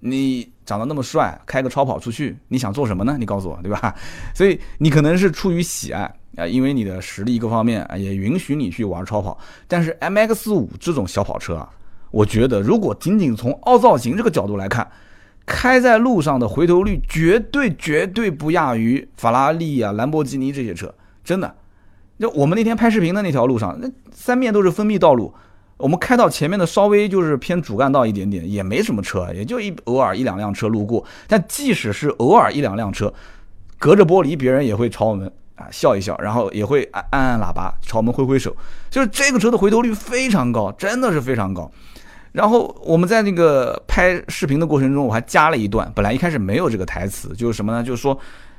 你长得那么帅，开个超跑出去，你想做什么呢？你告诉我，对吧？所以你可能是出于喜爱啊，因为你的实力各方面啊也允许你去玩超跑，但是 MX 五这种小跑车啊。我觉得，如果仅仅从凹造型这个角度来看，开在路上的回头率绝对绝对不亚于法拉利啊、兰博基尼这些车，真的。就我们那天拍视频的那条路上，那三面都是封闭道路，我们开到前面的稍微就是偏主干道一点点，也没什么车，也就一偶尔一两辆车路过。但即使是偶尔一两辆车，隔着玻璃，别人也会朝我们啊笑一笑，然后也会按按喇叭朝我们挥挥手，就是这个车的回头率非常高，真的是非常高。然后我们在那个拍视频的过程中，我还加了一段，本来一开始没有这个台词，就是什么呢？就是说，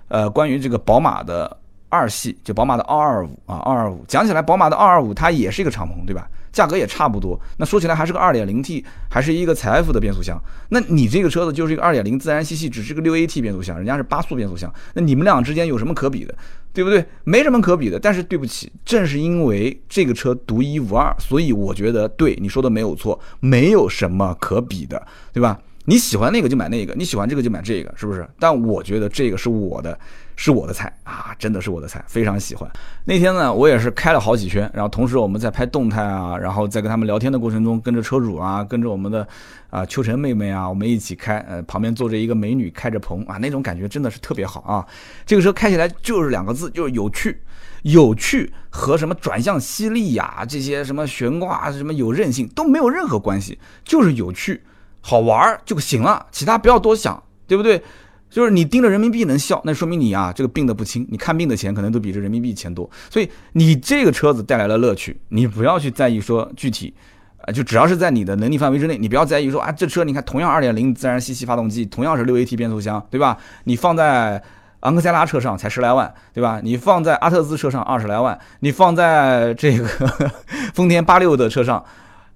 呃，关于这个宝马的二系，就宝马的二二五啊，二二五，讲起来，宝马的二二五它也是一个敞篷，对吧？价格也差不多。那说起来还是个二点零 T，还是一个财富的变速箱。那你这个车子就是一个二点零自然吸气，只是个六 AT 变速箱，人家是八速变速箱。那你们俩之间有什么可比的？对不对？没什么可比的。但是对不起，正是因为这个车独一无二，所以我觉得对你说的没有错，没有什么可比的，对吧？你喜欢那个就买那个，你喜欢这个就买这个，是不是？但我觉得这个是我的，是我的菜啊，真的是我的菜，非常喜欢。那天呢，我也是开了好几圈，然后同时我们在拍动态啊，然后在跟他们聊天的过程中，跟着车主啊，跟着我们的啊秋晨妹妹啊，我们一起开，呃，旁边坐着一个美女开着棚啊，那种感觉真的是特别好啊。这个车开起来就是两个字，就是有趣，有趣和什么转向犀利呀，这些什么悬挂什么有韧性都没有任何关系，就是有趣。好玩就行了，其他不要多想，对不对？就是你盯着人民币能笑，那说明你啊这个病得不轻，你看病的钱可能都比这人民币钱多。所以你这个车子带来了乐趣，你不要去在意说具体，啊，就只要是在你的能力范围之内，你不要在意说啊这车你看同样二点零自然吸气发动机，同样是六 AT 变速箱，对吧？你放在昂克赛拉车上才十来万，对吧？你放在阿特兹车上二十来万，你放在这个 丰田八六的车上。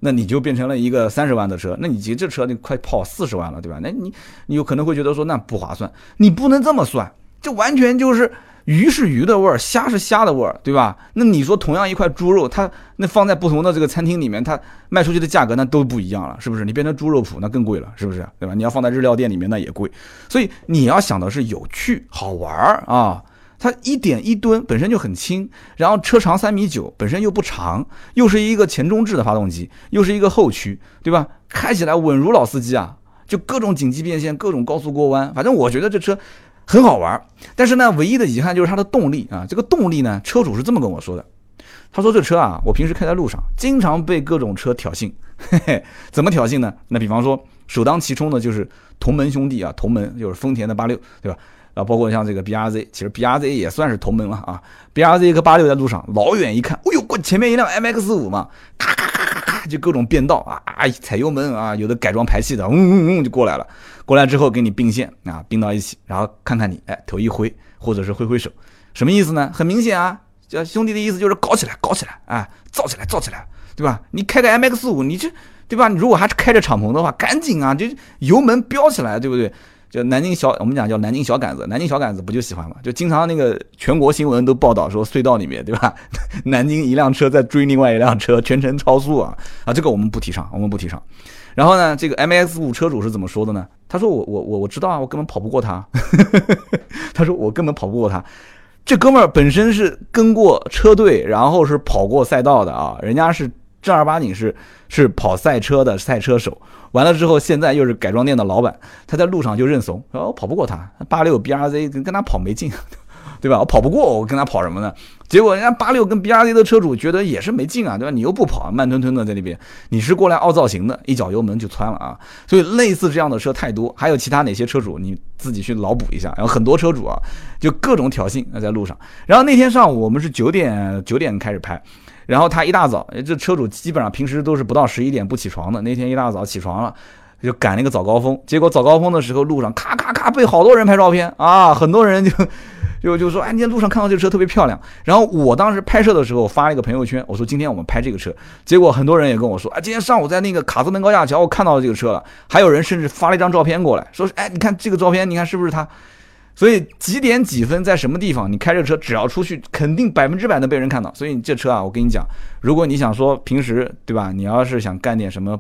那你就变成了一个三十万的车，那你骑这车你快跑四十万了，对吧？那你你有可能会觉得说那不划算，你不能这么算，这完全就是鱼是鱼的味儿，虾是虾的味儿，对吧？那你说同样一块猪肉，它那放在不同的这个餐厅里面，它卖出去的价格那都不一样了，是不是？你变成猪肉脯那更贵了，是不是？对吧？你要放在日料店里面那也贵，所以你要想的是有趣好玩儿啊。它一点一吨本身就很轻，然后车长三米九，本身又不长，又是一个前中置的发动机，又是一个后驱，对吧？开起来稳如老司机啊，就各种紧急变线，各种高速过弯，反正我觉得这车很好玩。但是呢，唯一的遗憾就是它的动力啊，这个动力呢，车主是这么跟我说的，他说这车啊，我平时开在路上，经常被各种车挑衅，嘿嘿，怎么挑衅呢？那比方说首当其冲的就是同门兄弟啊，同门就是丰田的八六，对吧？啊，包括像这个 B R Z，其实 B R Z 也算是同门了啊。B R Z 和八六在路上，老远一看，哎呦，过前面一辆 M X 五嘛，咔咔咔咔咔，就各种变道啊啊，踩油门啊，有的改装排气的，嗡嗡嗡就过来了。过来之后给你并线啊，并到一起，然后看看你，哎，头一挥，或者是挥挥手，什么意思呢？很明显啊，叫兄弟的意思就是搞起来，搞起来，啊，造起来，造起来，对吧？你开个 M X 五，你这对吧？你如果还是开着敞篷的话，赶紧啊，就油门飙起来，对不对？就南京小，我们讲叫南京小杆子，南京小杆子不就喜欢吗？就经常那个全国新闻都报道说隧道里面，对吧？南京一辆车在追另外一辆车，全程超速啊！啊，这个我们不提倡，我们不提倡。然后呢，这个 M X 五车主是怎么说的呢？他说我我我我知道啊，我根本跑不过他。他说我根本跑不过他。这哥们儿本身是跟过车队，然后是跑过赛道的啊，人家是正儿八经是是跑赛车的赛车手。完了之后，现在又是改装店的老板，他在路上就认怂，说我跑不过他，八六 B R Z 跟跟他跑没劲，对吧？我跑不过，我跟他跑什么呢？结果人家八六跟 B R Z 的车主觉得也是没劲啊，对吧？你又不跑，慢吞吞的在那边，你是过来凹造型的，一脚油门就窜了啊！所以类似这样的车太多，还有其他哪些车主你自己去脑补一下。然后很多车主啊，就各种挑衅啊，在路上。然后那天上午我们是九点九点开始拍。然后他一大早，这车主基本上平时都是不到十一点不起床的。那天一大早起床了，就赶那个早高峰。结果早高峰的时候，路上咔咔咔被好多人拍照片啊，很多人就就就说，哎，今天路上看到这个车特别漂亮。然后我当时拍摄的时候发了一个朋友圈，我说今天我们拍这个车。结果很多人也跟我说，啊，今天上午在那个卡斯门高架桥我看到了这个车了。还有人甚至发了一张照片过来，说，哎，你看这个照片，你看是不是他？所以几点几分在什么地方，你开着车只要出去，肯定百分之百能被人看到。所以你这车啊，我跟你讲，如果你想说平时对吧，你要是想干点什么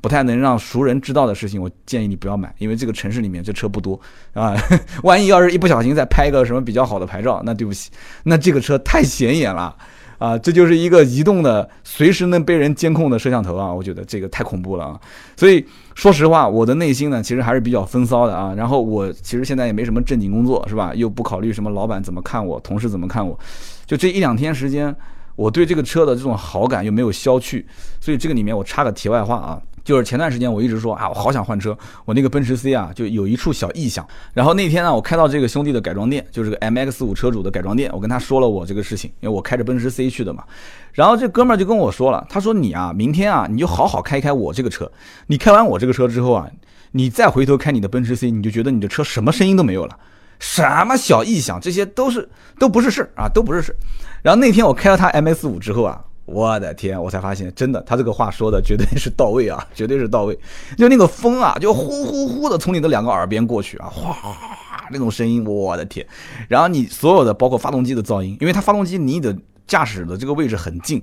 不太能让熟人知道的事情，我建议你不要买，因为这个城市里面这车不多啊。万一要是一不小心再拍一个什么比较好的牌照，那对不起，那这个车太显眼了。啊，这就是一个移动的、随时能被人监控的摄像头啊！我觉得这个太恐怖了啊！所以说实话，我的内心呢，其实还是比较风骚的啊。然后我其实现在也没什么正经工作，是吧？又不考虑什么老板怎么看我，同事怎么看我，就这一两天时间，我对这个车的这种好感又没有消去。所以这个里面我插个题外话啊。就是前段时间我一直说啊，我好想换车，我那个奔驰 C 啊，就有一处小异响。然后那天呢，我开到这个兄弟的改装店，就是个 MX 五车主的改装店，我跟他说了我这个事情，因为我开着奔驰 C 去的嘛。然后这哥们儿就跟我说了，他说你啊，明天啊，你就好好开开我这个车。你开完我这个车之后啊，你再回头开你的奔驰 C，你就觉得你的车什么声音都没有了，什么小异响，这些都是都不是事啊，都不是事。然后那天我开了他 MX 五之后啊。我的天！我才发现，真的，他这个话说的绝对是到位啊，绝对是到位。就那个风啊，就呼呼呼的从你的两个耳边过去啊，哗那种声音，我的天！然后你所有的，包括发动机的噪音，因为它发动机离你的驾驶的这个位置很近。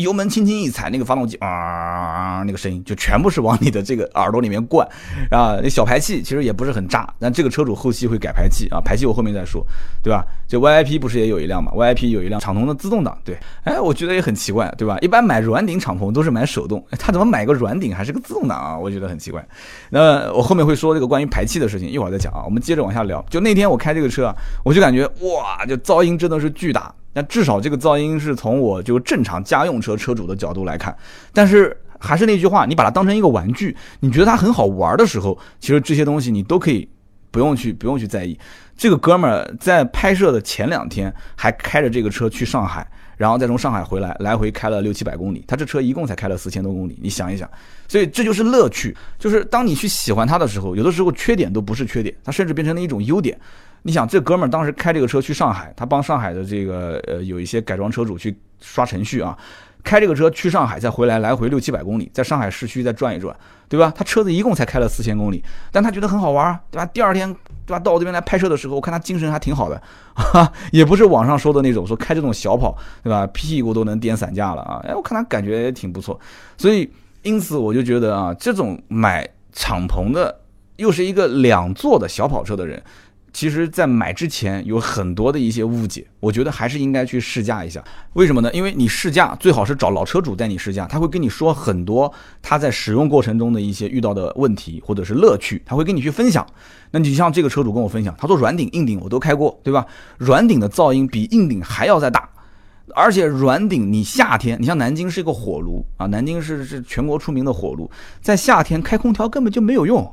油门轻轻一踩，那个发动机啊，那个声音就全部是往你的这个耳朵里面灌，啊，那小排气其实也不是很炸，但这个车主后期会改排气啊，排气我后面再说，对吧？就 VIP 不是也有一辆嘛？VIP 有一辆敞篷的自动挡，对，哎，我觉得也很奇怪，对吧？一般买软顶敞篷都是买手动，他怎么买个软顶还是个自动挡啊？我觉得很奇怪。那我后面会说这个关于排气的事情，一会儿再讲啊。我们接着往下聊。就那天我开这个车啊，我就感觉哇，就噪音真的是巨大。那至少这个噪音是从我就正常家用车车主的角度来看，但是还是那句话，你把它当成一个玩具，你觉得它很好玩的时候，其实这些东西你都可以不用去不用去在意。这个哥们儿在拍摄的前两天还开着这个车去上海，然后再从上海回来，来回开了六七百公里，他这车一共才开了四千多公里，你想一想，所以这就是乐趣，就是当你去喜欢它的时候，有的时候缺点都不是缺点，它甚至变成了一种优点。你想，这哥们儿当时开这个车去上海，他帮上海的这个呃有一些改装车主去刷程序啊，开这个车去上海再回来，来回六七百公里，在上海市区再转一转，对吧？他车子一共才开了四千公里，但他觉得很好玩儿，对吧？第二天对吧，到我这边来拍摄的时候，我看他精神还挺好的，哈，也不是网上说的那种说开这种小跑，对吧？屁股都能颠散架了啊！哎，我看他感觉也挺不错，所以因此我就觉得啊，这种买敞篷的又是一个两座的小跑车的人。其实，在买之前有很多的一些误解，我觉得还是应该去试驾一下。为什么呢？因为你试驾最好是找老车主带你试驾，他会跟你说很多他在使用过程中的一些遇到的问题或者是乐趣，他会跟你去分享。那你像这个车主跟我分享，他说软顶、硬顶我都开过，对吧？软顶的噪音比硬顶还要再大，而且软顶你夏天，你像南京是一个火炉啊，南京是是全国出名的火炉，在夏天开空调根本就没有用。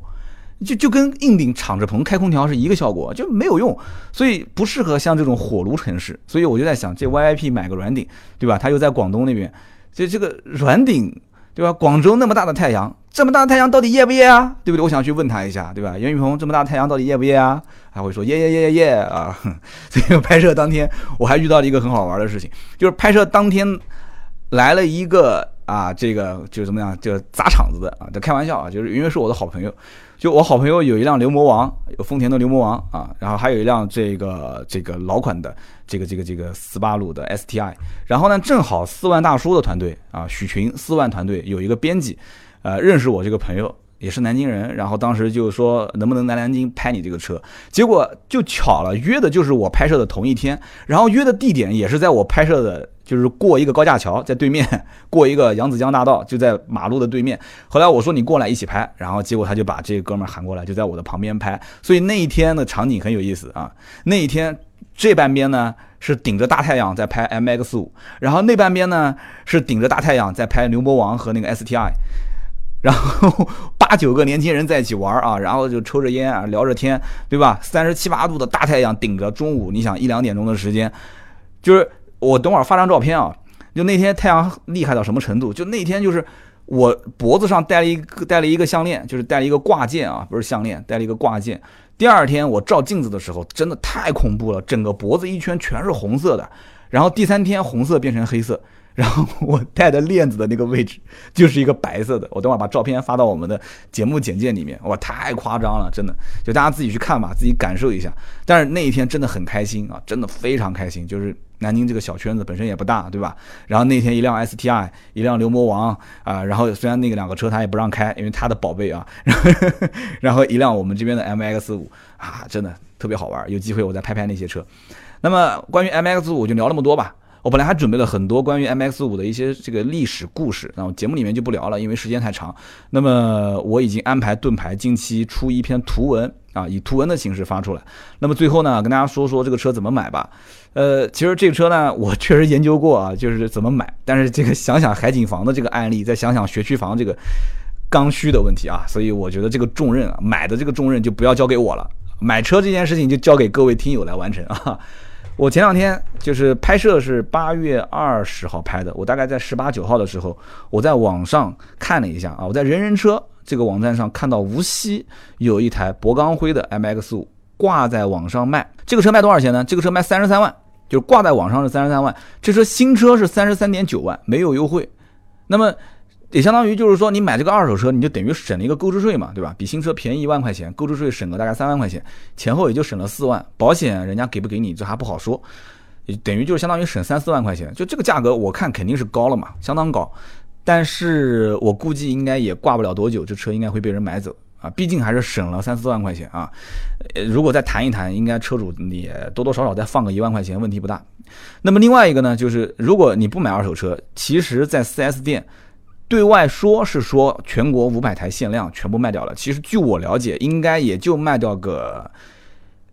就就跟硬顶敞着棚开空调是一个效果，就没有用，所以不适合像这种火炉城市。所以我就在想，这 VIP 买个软顶，对吧？他又在广东那边，所以这个软顶，对吧？广州那么大的太阳，这么大的太阳到底热不热啊？对不对？我想去问他一下，对吧？袁宇鹏这么大的太阳到底热不热啊？他会说耶耶耶耶耶啊！所以拍摄当天我还遇到了一个很好玩的事情，就是拍摄当天来了一个啊，这个就是怎么样，就砸场子的啊，这开玩笑啊，就是因为是我的好朋友。就我好朋友有一辆牛魔王，有丰田的牛魔王啊，然后还有一辆这个这个老款的这个这个这个斯巴鲁的 STI，然后呢，正好四万大叔的团队啊，许群四万团队有一个编辑，呃，认识我这个朋友，也是南京人，然后当时就说能不能来南京拍你这个车，结果就巧了，约的就是我拍摄的同一天，然后约的地点也是在我拍摄的。就是过一个高架桥，在对面过一个扬子江大道，就在马路的对面。后来我说你过来一起拍，然后结果他就把这个哥们喊过来，就在我的旁边拍。所以那一天的场景很有意思啊。那一天这半边呢是顶着大太阳在拍 MX 五，然后那半边呢是顶着大太阳在拍牛魔王和那个 STI，然后八九个年轻人在一起玩啊，然后就抽着烟啊聊着天，对吧？三十七八度的大太阳顶着，中午你想一两点钟的时间，就是。我等会儿发张照片啊，就那天太阳厉害到什么程度？就那天就是我脖子上戴了一个戴了一个项链，就是戴了一个挂件啊，不是项链，戴了一个挂件。第二天我照镜子的时候，真的太恐怖了，整个脖子一圈全是红色的。然后第三天红色变成黑色。然后 我戴的链子的那个位置就是一个白色的，我等会儿把照片发到我们的节目简介里面。哇，太夸张了，真的，就大家自己去看吧，自己感受一下。但是那一天真的很开心啊，真的非常开心。就是南京这个小圈子本身也不大，对吧？然后那天一辆 STI，一辆牛魔王啊，然后虽然那个两个车他也不让开，因为他的宝贝啊，然后呵呵然后一辆我们这边的 MX 五啊，真的特别好玩。有机会我再拍拍那些车。那么关于 MX 五就聊那么多吧。我本来还准备了很多关于 MX 五的一些这个历史故事，那我节目里面就不聊了，因为时间太长。那么我已经安排盾牌近期出一篇图文啊，以图文的形式发出来。那么最后呢，跟大家说说这个车怎么买吧。呃，其实这个车呢，我确实研究过啊，就是怎么买。但是这个想想海景房的这个案例，再想想学区房这个刚需的问题啊，所以我觉得这个重任啊，买的这个重任就不要交给我了，买车这件事情就交给各位听友来完成啊。我前两天就是拍摄是八月二十号拍的，我大概在十八九号的时候，我在网上看了一下啊，我在人人车这个网站上看到无锡有一台博钢辉的 MX 五挂在网上卖，这个车卖多少钱呢？这个车卖三十三万，就是挂在网上是三十三万，这车新车是三十三点九万，没有优惠，那么。也相当于就是说，你买这个二手车，你就等于省了一个购置税嘛，对吧？比新车便宜一万块钱，购置税省个大概三万块钱，前后也就省了四万。保险人家给不给你，这还不好说，等于就是相当于省三四万块钱。就这个价格，我看肯定是高了嘛，相当高。但是我估计应该也挂不了多久，这车应该会被人买走啊，毕竟还是省了三四万块钱啊。如果再谈一谈，应该车主也多多少少再放个一万块钱，问题不大。那么另外一个呢，就是如果你不买二手车，其实在 4S 店。对外说是说全国五百台限量全部卖掉了，其实据我了解，应该也就卖掉个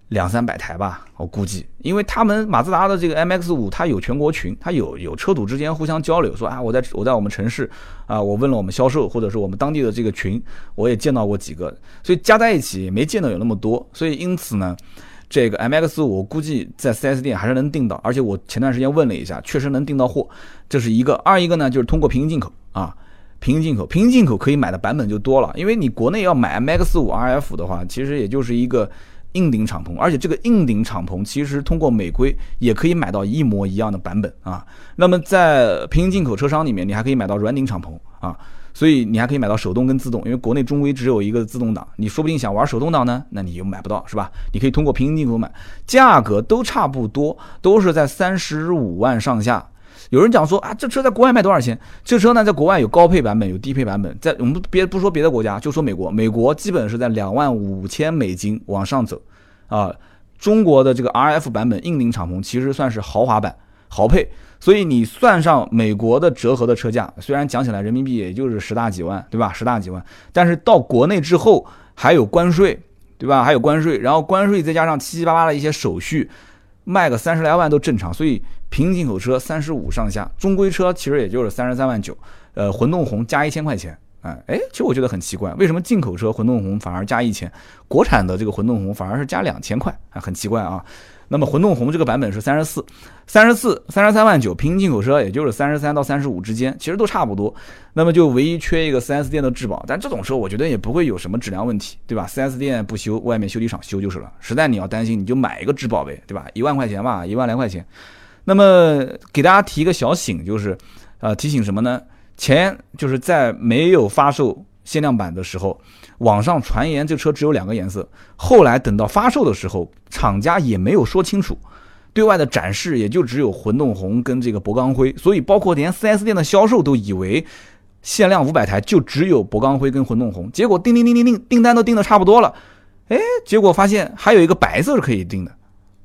两三百台吧，我估计，因为他们马自达的这个 MX 五，它有全国群，它有有车主之间互相交流，说啊，我在我在我们城市啊，我问了我们销售或者是我们当地的这个群，我也见到过几个，所以加在一起也没见到有那么多，所以因此呢，这个 MX 五我估计在 4S 店还是能订到，而且我前段时间问了一下，确实能订到货，这是一个，二一个呢就是通过平行进口啊。平行进口，平行进口可以买的版本就多了，因为你国内要买 MX 五 RF 的话，其实也就是一个硬顶敞篷，而且这个硬顶敞篷其实通过美规也可以买到一模一样的版本啊。那么在平行进口车商里面，你还可以买到软顶敞篷啊，所以你还可以买到手动跟自动，因为国内中规只有一个自动挡，你说不定想玩手动挡呢，那你又买不到是吧？你可以通过平行进口买，价格都差不多，都是在三十五万上下。有人讲说啊，这车在国外卖多少钱？这车呢，在国外有高配版本，有低配版本。在我们别不说别的国家，就说美国，美国基本是在两万五千美金往上走，啊，中国的这个 RF 版本硬顶敞篷其实算是豪华版，豪配。所以你算上美国的折合的车价，虽然讲起来人民币也就是十大几万，对吧？十大几万，但是到国内之后还有关税，对吧？还有关税，然后关税再加上七七八八的一些手续。卖个三十来万都正常，所以平行进口车三十五上下，中规车其实也就是三十三万九，呃，混动红加一千块钱，哎哎，其实我觉得很奇怪，为什么进口车混动红反而加一千，国产的这个混动红反而是加两千块，啊，很奇怪啊。那么混动红这个版本是三十四，三十四，三十三万九，平行进口车也就是三十三到三十五之间，其实都差不多。那么就唯一缺一个 4S 店的质保，但这种车我觉得也不会有什么质量问题，对吧？4S 店不修，外面修理厂修就是了。实在你要担心，你就买一个质保呗，对吧？一万块钱吧，一万来块钱。那么给大家提一个小醒，就是，呃，提醒什么呢？前就是在没有发售限量版的时候。网上传言这车只有两个颜色，后来等到发售的时候，厂家也没有说清楚，对外的展示也就只有混动红跟这个铂钢灰，所以包括连 4S 店的销售都以为限量五百台就只有铂钢灰跟混动红，结果订订订订订订单都订的差不多了，哎，结果发现还有一个白色是可以订的，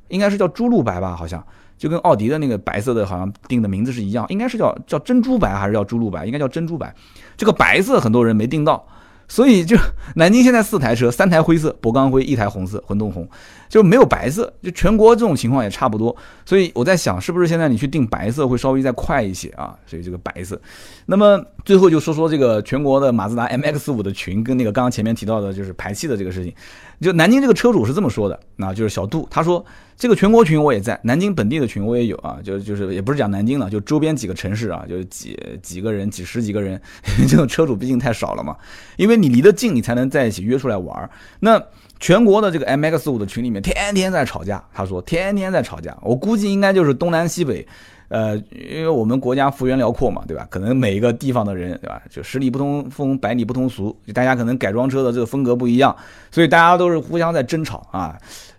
应该是叫朱鹭白吧，好像就跟奥迪的那个白色的好像定的名字是一样，应该是叫叫珍珠白还是叫朱鹭白，应该叫珍珠白，这个白色很多人没订到。所以就 南京现在四台车，三台灰色博钢灰，一台红色混动红，就没有白色。就全国这种情况也差不多。所以我在想，是不是现在你去订白色会稍微再快一些啊？所以这个白色。那么最后就说说这个全国的马自达 MX 五的群跟那个刚刚前面提到的就是排气的这个事情。就南京这个车主是这么说的，那就是小杜他说这个全国群我也在，南京本地的群我也有啊，就就是也不是讲南京了，就周边几个城市啊，就几几个人、几十几个人，这种车主毕竟太少了嘛，因为你离得近，你才能在一起约出来玩。那全国的这个 MX 五的群里面，天天在吵架，他说天天在吵架，我估计应该就是东南西北。呃，因为我们国家幅员辽阔嘛，对吧？可能每一个地方的人，对吧？就十里不同风，百里不同俗，就大家可能改装车的这个风格不一样，所以大家都是互相在争吵啊。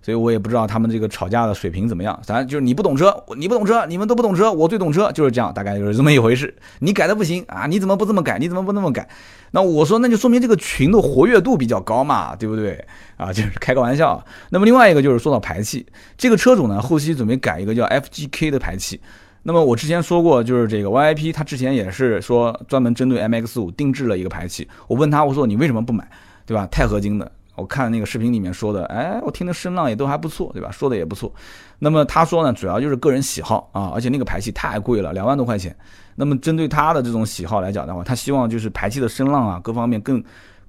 所以我也不知道他们这个吵架的水平怎么样。反正就是你不懂车，你不懂车，你们都不懂车，我最懂车，就是这样，大概就是这么一回事。你改的不行啊？你怎么不这么改？你怎么不那么改？那我说，那就说明这个群的活跃度比较高嘛，对不对？啊，就是开个玩笑。那么另外一个就是说到排气，这个车主呢，后期准备改一个叫 FGK 的排气。那么我之前说过，就是这个 YIP，他之前也是说专门针对 MX 五定制了一个排气。我问他，我说你为什么不买，对吧？钛合金的，我看那个视频里面说的，哎，我听的声浪也都还不错，对吧？说的也不错。那么他说呢，主要就是个人喜好啊，而且那个排气太贵了，两万多块钱。那么针对他的这种喜好来讲的话，他希望就是排气的声浪啊，各方面更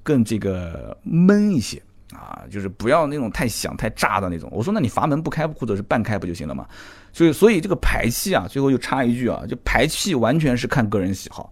更这个闷一些。啊，就是不要那种太响太炸的那种。我说，那你阀门不开或者是半开不就行了吗？所以，所以这个排气啊，最后就插一句啊，就排气完全是看个人喜好，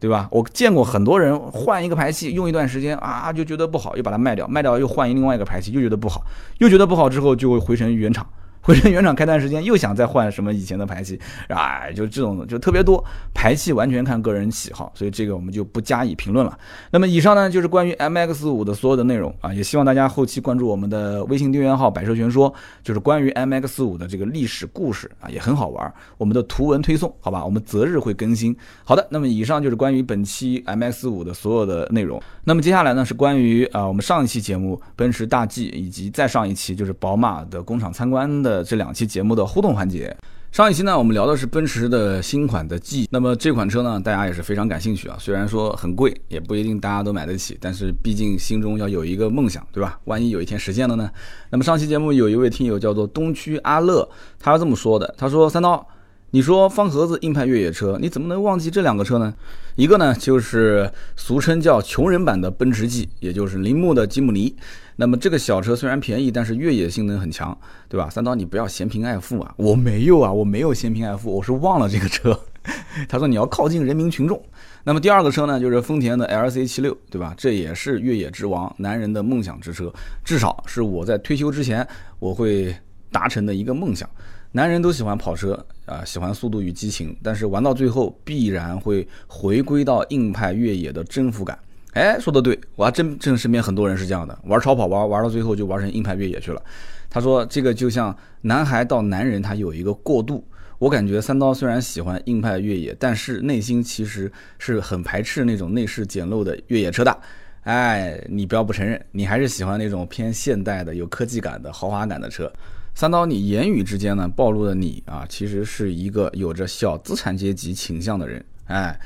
对吧？我见过很多人换一个排气用一段时间啊，就觉得不好，又把它卖掉，卖掉又换另外一个排气，又觉得不好，又觉得不好之后就会回成原厂。回成原厂开段时间，又想再换什么以前的排气，哎，就这种就特别多。排气完全看个人喜好，所以这个我们就不加以评论了。那么以上呢，就是关于 MX 五的所有的内容啊，也希望大家后期关注我们的微信订阅号“百车全说”，就是关于 MX 五的这个历史故事啊，也很好玩。我们的图文推送，好吧，我们择日会更新。好的，那么以上就是关于本期 MX 五的所有的内容。那么接下来呢，是关于啊，我们上一期节目奔驰大 G 以及再上一期就是宝马的工厂参观的。这两期节目的互动环节，上一期呢，我们聊的是奔驰的新款的 G，那么这款车呢，大家也是非常感兴趣啊。虽然说很贵，也不一定大家都买得起，但是毕竟心中要有一个梦想，对吧？万一有一天实现了呢？那么上期节目有一位听友叫做东区阿乐，他是这么说的，他说：“三刀。”你说方盒子硬派越野车，你怎么能忘记这两个车呢？一个呢就是俗称叫穷人版的奔驰 G，也就是铃木的吉姆尼。那么这个小车虽然便宜，但是越野性能很强，对吧？三刀，你不要嫌贫爱富啊！我没有啊，我没有嫌贫爱富，我是忘了这个车。他说你要靠近人民群众。那么第二个车呢，就是丰田的 LC 七六，对吧？这也是越野之王，男人的梦想之车，至少是我在退休之前我会达成的一个梦想。男人都喜欢跑车啊，喜欢速度与激情，但是玩到最后必然会回归到硬派越野的征服感。哎，说的对，我还真真身边很多人是这样的，玩超跑玩玩到最后就玩成硬派越野去了。他说这个就像男孩到男人，他有一个过渡。我感觉三刀虽然喜欢硬派越野，但是内心其实是很排斥那种内饰简陋的越野车的。哎，你不要不承认，你还是喜欢那种偏现代的、有科技感的、豪华感的车。三刀，你言语之间呢暴露了你啊，其实是一个有着小资产阶级倾向的人。哎，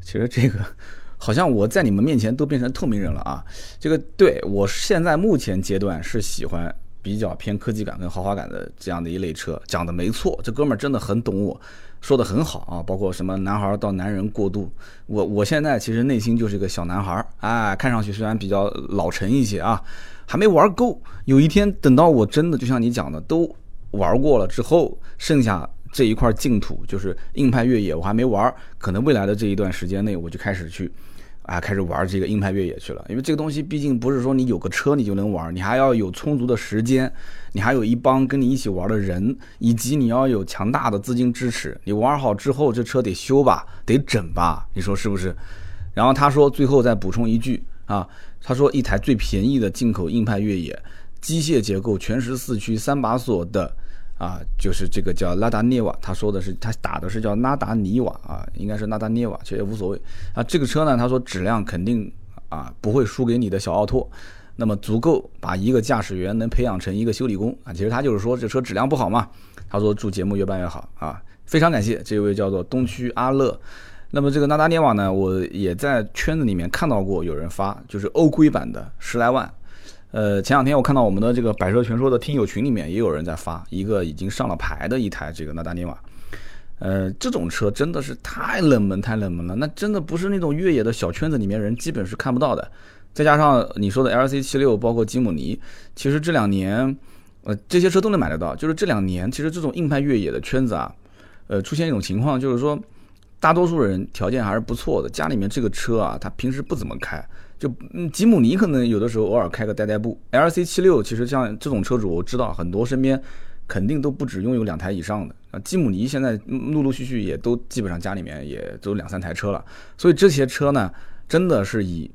其实这个好像我在你们面前都变成透明人了啊。这个对我现在目前阶段是喜欢比较偏科技感跟豪华感的这样的一类车，讲的没错，这哥们儿真的很懂我，说的很好啊。包括什么男孩到男人过渡，我我现在其实内心就是一个小男孩儿，哎，看上去虽然比较老成一些啊。还没玩够，有一天等到我真的就像你讲的都玩过了之后，剩下这一块净土就是硬派越野，我还没玩，可能未来的这一段时间内我就开始去啊开始玩这个硬派越野去了。因为这个东西毕竟不是说你有个车你就能玩，你还要有充足的时间，你还有一帮跟你一起玩的人，以及你要有强大的资金支持。你玩好之后，这车得修吧，得整吧，你说是不是？然后他说最后再补充一句啊。他说，一台最便宜的进口硬派越野，机械结构，全时四驱，三把锁的，啊，就是这个叫拉达涅瓦。他说的是，他打的是叫拉达尼瓦啊，应该是拉达涅瓦，其实也无所谓。啊，这个车呢，他说质量肯定啊不会输给你的小奥拓，那么足够把一个驾驶员能培养成一个修理工啊。其实他就是说这车质量不好嘛。他说祝节目越办越好啊，非常感谢这位叫做东区阿乐。那么这个纳达涅瓦呢，我也在圈子里面看到过有人发，就是欧规版的十来万。呃，前两天我看到我们的这个百车全说的听友群里面也有人在发一个已经上了牌的一台这个纳达涅瓦。呃，这种车真的是太冷门太冷门了，那真的不是那种越野的小圈子里面人基本是看不到的。再加上你说的 L C 七六，包括吉姆尼，其实这两年呃，这些车都能买得到。就是这两年，其实这种硬派越野的圈子啊，呃，出现一种情况，就是说，大多数人条件还是不错的，家里面这个车啊，他平时不怎么开。就嗯，吉姆尼可能有的时候偶尔开个代代步，L C 七六其实像这种车主，我知道很多身边肯定都不止拥有两台以上的啊。吉姆尼现在陆陆续续也都基本上家里面也都两三台车了，所以这些车呢，真的是以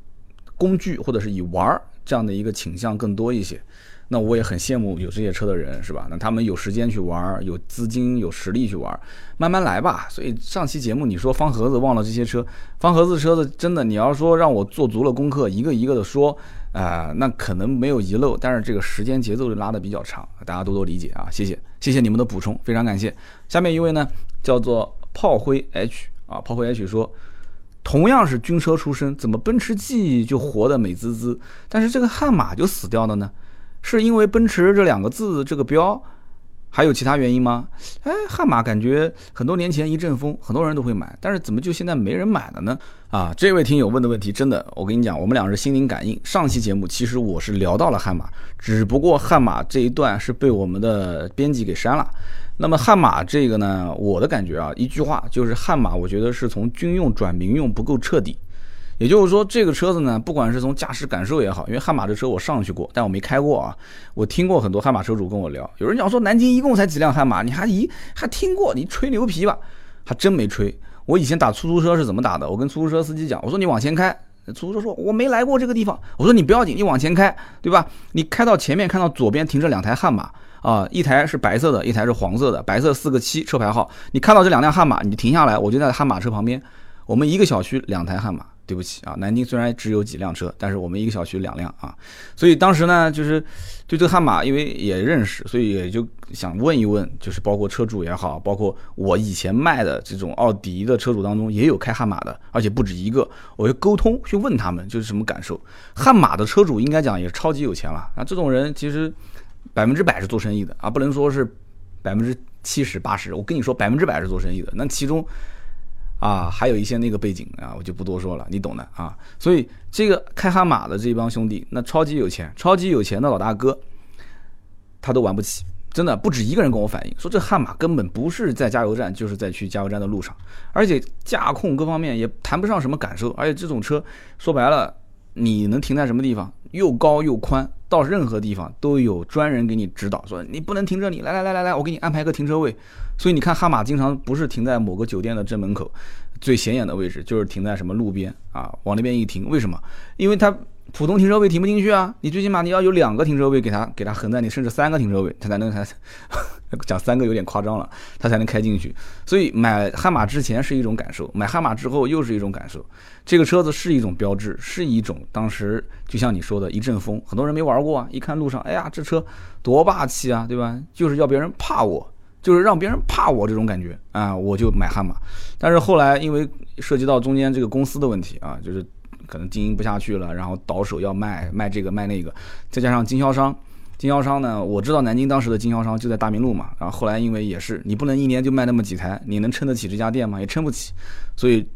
工具或者是以玩儿这样的一个倾向更多一些。那我也很羡慕有这些车的人，是吧？那他们有时间去玩，有资金、有实力去玩，慢慢来吧。所以上期节目你说方盒子忘了这些车，方盒子车子真的，你要说让我做足了功课，一个一个的说，啊，那可能没有遗漏，但是这个时间节奏就拉的比较长，大家多多理解啊，谢谢，谢谢你们的补充，非常感谢。下面一位呢，叫做炮灰 H 啊，炮灰 H 说，同样是军车出身，怎么奔驰 G 就活得美滋滋，但是这个悍马就死掉了呢？是因为奔驰这两个字这个标，还有其他原因吗？哎，悍马感觉很多年前一阵风，很多人都会买，但是怎么就现在没人买了呢？啊，这位听友问的问题真的，我跟你讲，我们俩是心灵感应。上期节目其实我是聊到了悍马，只不过悍马这一段是被我们的编辑给删了。那么悍马这个呢，我的感觉啊，一句话就是悍马，我觉得是从军用转民用不够彻底。也就是说，这个车子呢，不管是从驾驶感受也好，因为悍马这车我上去过，但我没开过啊。我听过很多悍马车主跟我聊，有人讲说南京一共才几辆悍马，你还一还听过？你吹牛皮吧？还真没吹。我以前打出租车是怎么打的？我跟出租车司机讲，我说你往前开，出租车说我没来过这个地方。我说你不要紧，你往前开，对吧？你开到前面看到左边停着两台悍马啊，一台是白色的，一台是黄色的，白色四个七车牌号。你看到这两辆悍马，你就停下来，我就在悍马车旁边。我们一个小区两台悍马。对不起啊，南京虽然只有几辆车，但是我们一个小区两辆啊，所以当时呢，就是对这个悍马，因为也认识，所以也就想问一问，就是包括车主也好，包括我以前卖的这种奥迪的车主当中，也有开悍马的，而且不止一个，我就沟通去问他们，就是什么感受。悍马的车主应该讲也超级有钱了啊，这种人其实百分之百是做生意的啊，不能说是百分之七十八十，我跟你说百分之百是做生意的，那其中。啊，还有一些那个背景啊，我就不多说了，你懂的啊。所以这个开悍马的这帮兄弟，那超级有钱，超级有钱的老大哥，他都玩不起，真的不止一个人跟我反映说，这悍马根本不是在加油站，就是在去加油站的路上，而且驾控各方面也谈不上什么感受，而且这种车说白了，你能停在什么地方，又高又宽。到任何地方都有专人给你指导，说你不能停这里，来来来来来，我给你安排个停车位。所以你看，悍马经常不是停在某个酒店的正门口最显眼的位置，就是停在什么路边啊，往那边一停。为什么？因为它普通停车位停不进去啊，你最起码你要有两个停车位给它给它横在你，甚至三个停车位，它才能开。讲三个有点夸张了，它才能开进去。所以买悍马之前是一种感受，买悍马之后又是一种感受。这个车子是一种标志，是一种当时就像你说的一阵风，很多人没玩过啊，一看路上，哎呀，这车多霸气啊，对吧？就是要别人怕我，就是让别人怕我这种感觉啊，我就买悍马。但是后来因为涉及到中间这个公司的问题啊，就是可能经营不下去了，然后倒手要卖卖这个卖那个，再加上经销商，经销商呢，我知道南京当时的经销商就在大明路嘛，然后后来因为也是你不能一年就卖那么几台，你能撑得起这家店吗？也撑不起，所以。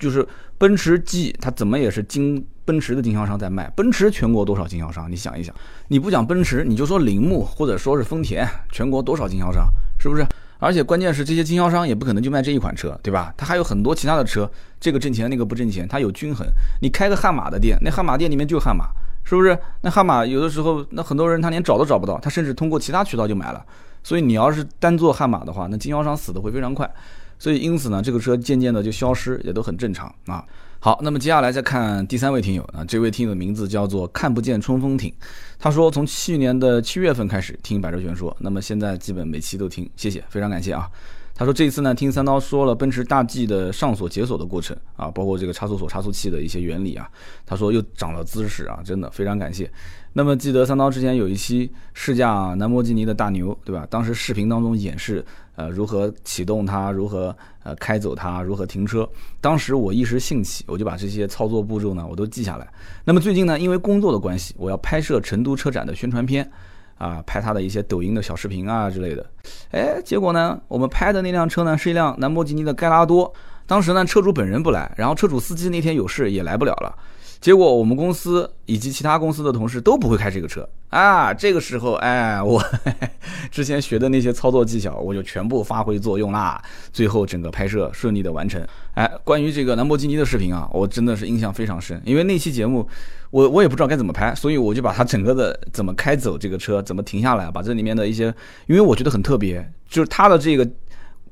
就是奔驰 G，它怎么也是经奔驰的经销商在卖。奔驰全国多少经销商？你想一想，你不讲奔驰，你就说铃木或者说是丰田，全国多少经销商？是不是？而且关键是这些经销商也不可能就卖这一款车，对吧？他还有很多其他的车，这个挣钱，那个不挣钱，它有均衡。你开个悍马的店，那悍马店里面就悍马，是不是？那悍马有的时候，那很多人他连找都找不到，他甚至通过其他渠道就买了。所以你要是单做悍马的话，那经销商死的会非常快。所以，因此呢，这个车渐渐的就消失，也都很正常啊。好，那么接下来再看第三位听友啊，这位听友的名字叫做看不见冲锋艇，他说从去年的七月份开始听百车全说，那么现在基本每期都听，谢谢，非常感谢啊。他说这一次呢，听三刀说了奔驰大 G 的上锁解锁的过程啊，包括这个差速锁、差速器的一些原理啊，他说又长了知识啊，真的非常感谢。那么记得三刀之前有一期试驾兰博基尼的大牛，对吧？当时视频当中演示。呃，如何启动它？如何呃开走它？如何停车？当时我一时兴起，我就把这些操作步骤呢，我都记下来。那么最近呢，因为工作的关系，我要拍摄成都车展的宣传片，啊，拍他的一些抖音的小视频啊之类的。哎，结果呢，我们拍的那辆车呢，是一辆兰博基尼的盖拉多。当时呢，车主本人不来，然后车主司机那天有事也来不了了。结果我们公司以及其他公司的同事都不会开这个车啊。这个时候，哎，我 之前学的那些操作技巧，我就全部发挥作用啦。最后整个拍摄顺利的完成。哎，关于这个兰博基尼的视频啊，我真的是印象非常深，因为那期节目我我也不知道该怎么拍，所以我就把它整个的怎么开走这个车，怎么停下来，把这里面的一些，因为我觉得很特别，就是它的这个。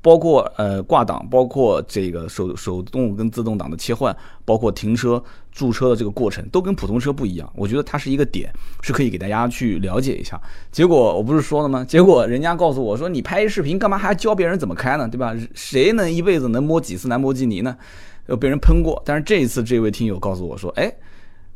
包括呃挂档，包括这个手手动跟自动挡的切换，包括停车驻车的这个过程，都跟普通车不一样。我觉得它是一个点，是可以给大家去了解一下。结果我不是说了吗？结果人家告诉我说，你拍视频干嘛还教别人怎么开呢？对吧？谁能一辈子能摸几次兰博基尼呢？又被人喷过。但是这一次这位听友告诉我说，哎，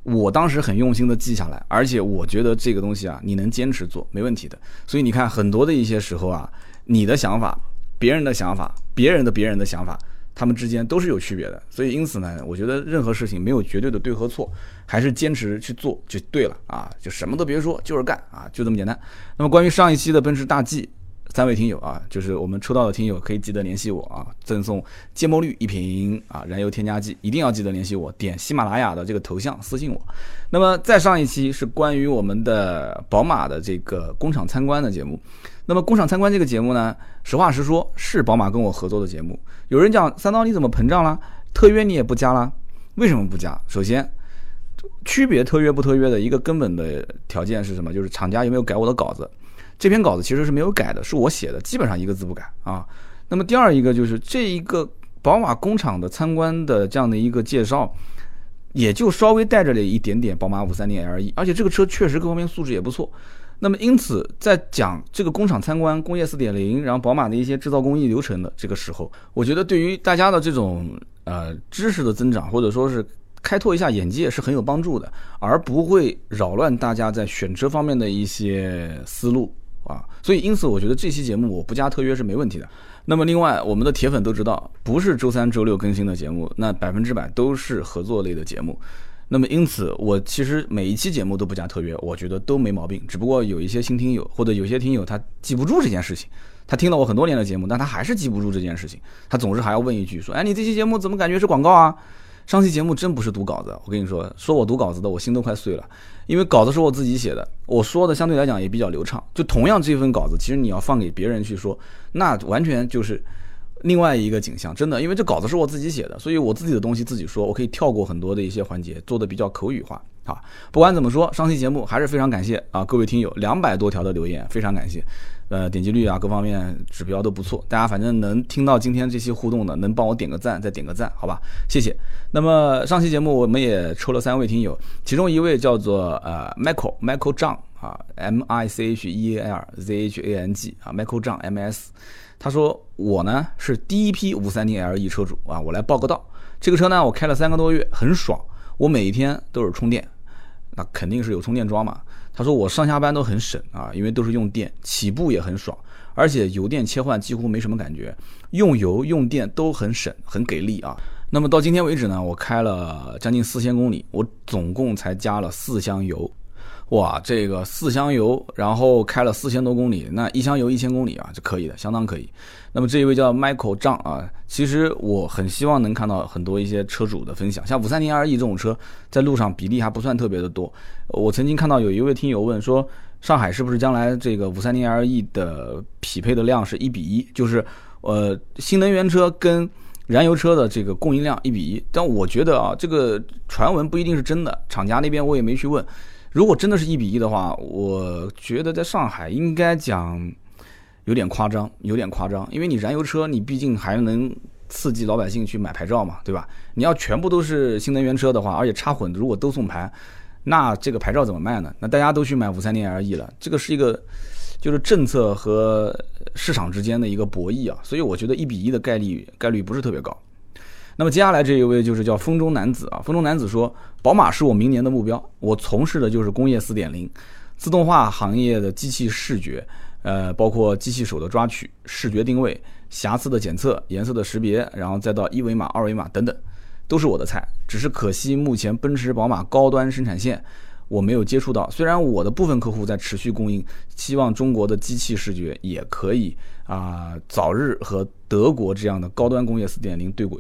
我当时很用心的记下来，而且我觉得这个东西啊，你能坚持做没问题的。所以你看很多的一些时候啊，你的想法。别人的想法，别人的别人的想法，他们之间都是有区别的。所以因此呢，我觉得任何事情没有绝对的对和错，还是坚持去做就对了啊！就什么都别说，就是干啊，就这么简单。那么关于上一期的奔驰大 G，三位听友啊，就是我们抽到的听友可以记得联系我啊，赠送芥末绿一瓶啊，燃油添加剂一定要记得联系我，点喜马拉雅的这个头像私信我。那么再上一期是关于我们的宝马的这个工厂参观的节目。那么工厂参观这个节目呢，实话实说，是宝马跟我合作的节目。有人讲三刀你怎么膨胀了？特约你也不加了？为什么不加？首先，区别特约不特约的一个根本的条件是什么？就是厂家有没有改我的稿子。这篇稿子其实是没有改的，是我写的，基本上一个字不改啊。那么第二一个就是这一个宝马工厂的参观的这样的一个介绍，也就稍微带着了一点点宝马五三零 LE，而且这个车确实各方面素质也不错。那么，因此在讲这个工厂参观、工业四点零，然后宝马的一些制造工艺流程的这个时候，我觉得对于大家的这种呃知识的增长，或者说是开拓一下眼界是很有帮助的，而不会扰乱大家在选车方面的一些思路啊。所以，因此我觉得这期节目我不加特约是没问题的。那么，另外我们的铁粉都知道，不是周三、周六更新的节目，那百分之百都是合作类的节目。那么因此，我其实每一期节目都不加特约，我觉得都没毛病。只不过有一些新听友或者有些听友他记不住这件事情，他听了我很多年的节目，但他还是记不住这件事情，他总是还要问一句说：“哎，你这期节目怎么感觉是广告啊？”上期节目真不是读稿子，我跟你说，说我读稿子的，我心都快碎了，因为稿子是我自己写的，我说的相对来讲也比较流畅。就同样这份稿子，其实你要放给别人去说，那完全就是。另外一个景象，真的，因为这稿子是我自己写的，所以我自己的东西自己说，我可以跳过很多的一些环节，做的比较口语化啊。不管怎么说，上期节目还是非常感谢啊，各位听友两百多条的留言，非常感谢，呃，点击率啊，各方面指标都不错，大家反正能听到今天这期互动的，能帮我点个赞，再点个赞，好吧，谢谢。那么上期节目我们也抽了三位听友，其中一位叫做呃 Michael Michael Zhang 啊，M I C H E A L Z H A N G 啊，Michael Zhang M S。他说：“我呢是第一批五三零 LE 车主啊，我来报个到。这个车呢，我开了三个多月，很爽。我每一天都是充电，那肯定是有充电桩嘛。他说我上下班都很省啊，因为都是用电，起步也很爽，而且油电切换几乎没什么感觉，用油用电都很省，很给力啊。那么到今天为止呢，我开了将近四千公里，我总共才加了四箱油。”哇，这个四箱油，然后开了四千多公里，那一箱油一千公里啊，就可以的，相当可以。那么这一位叫 Michael 张啊，其实我很希望能看到很多一些车主的分享，像五三零 LE 这种车，在路上比例还不算特别的多。我曾经看到有一位听友问说，上海是不是将来这个五三零 LE 的匹配的量是一比一，就是呃新能源车跟燃油车的这个供应量一比一？但我觉得啊，这个传闻不一定是真的，厂家那边我也没去问。如果真的是一比一的话，我觉得在上海应该讲有点夸张，有点夸张。因为你燃油车，你毕竟还能刺激老百姓去买牌照嘛，对吧？你要全部都是新能源车的话，而且插混，如果都送牌，那这个牌照怎么卖呢？那大家都去买五三零 LE 了，这个是一个就是政策和市场之间的一个博弈啊。所以我觉得一比一的概率概率不是特别高。那么接下来这一位就是叫风中男子啊，风中男子说，宝马是我明年的目标，我从事的就是工业四点零，自动化行业的机器视觉，呃，包括机器手的抓取、视觉定位、瑕疵的检测、颜色的识别，然后再到一维码、二维码等等，都是我的菜。只是可惜目前奔驰、宝马高端生产线我没有接触到，虽然我的部分客户在持续供应，希望中国的机器视觉也可以啊，早日和德国这样的高端工业四点零对轨。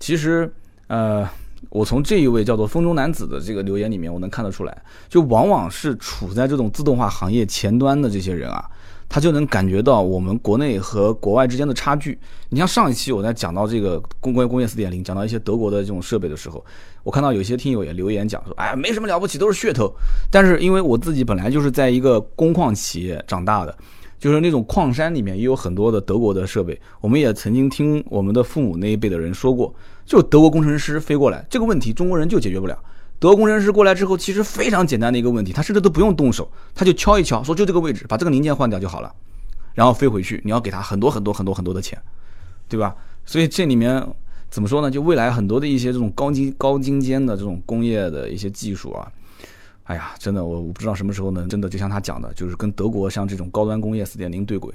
其实，呃，我从这一位叫做风中男子的这个留言里面，我能看得出来，就往往是处在这种自动化行业前端的这些人啊，他就能感觉到我们国内和国外之间的差距。你像上一期我在讲到这个工关于工业四点零，讲到一些德国的这种设备的时候，我看到有些听友也留言讲说，哎，没什么了不起，都是噱头。但是因为我自己本来就是在一个工矿企业长大的。就是那种矿山里面也有很多的德国的设备，我们也曾经听我们的父母那一辈的人说过，就德国工程师飞过来，这个问题中国人就解决不了。德国工程师过来之后，其实非常简单的一个问题，他甚至都不用动手，他就敲一敲，说就这个位置，把这个零件换掉就好了，然后飞回去，你要给他很多很多很多很多的钱，对吧？所以这里面怎么说呢？就未来很多的一些这种高精高精尖的这种工业的一些技术啊。哎呀，真的，我我不知道什么时候能真的就像他讲的，就是跟德国像这种高端工业四点零对轨，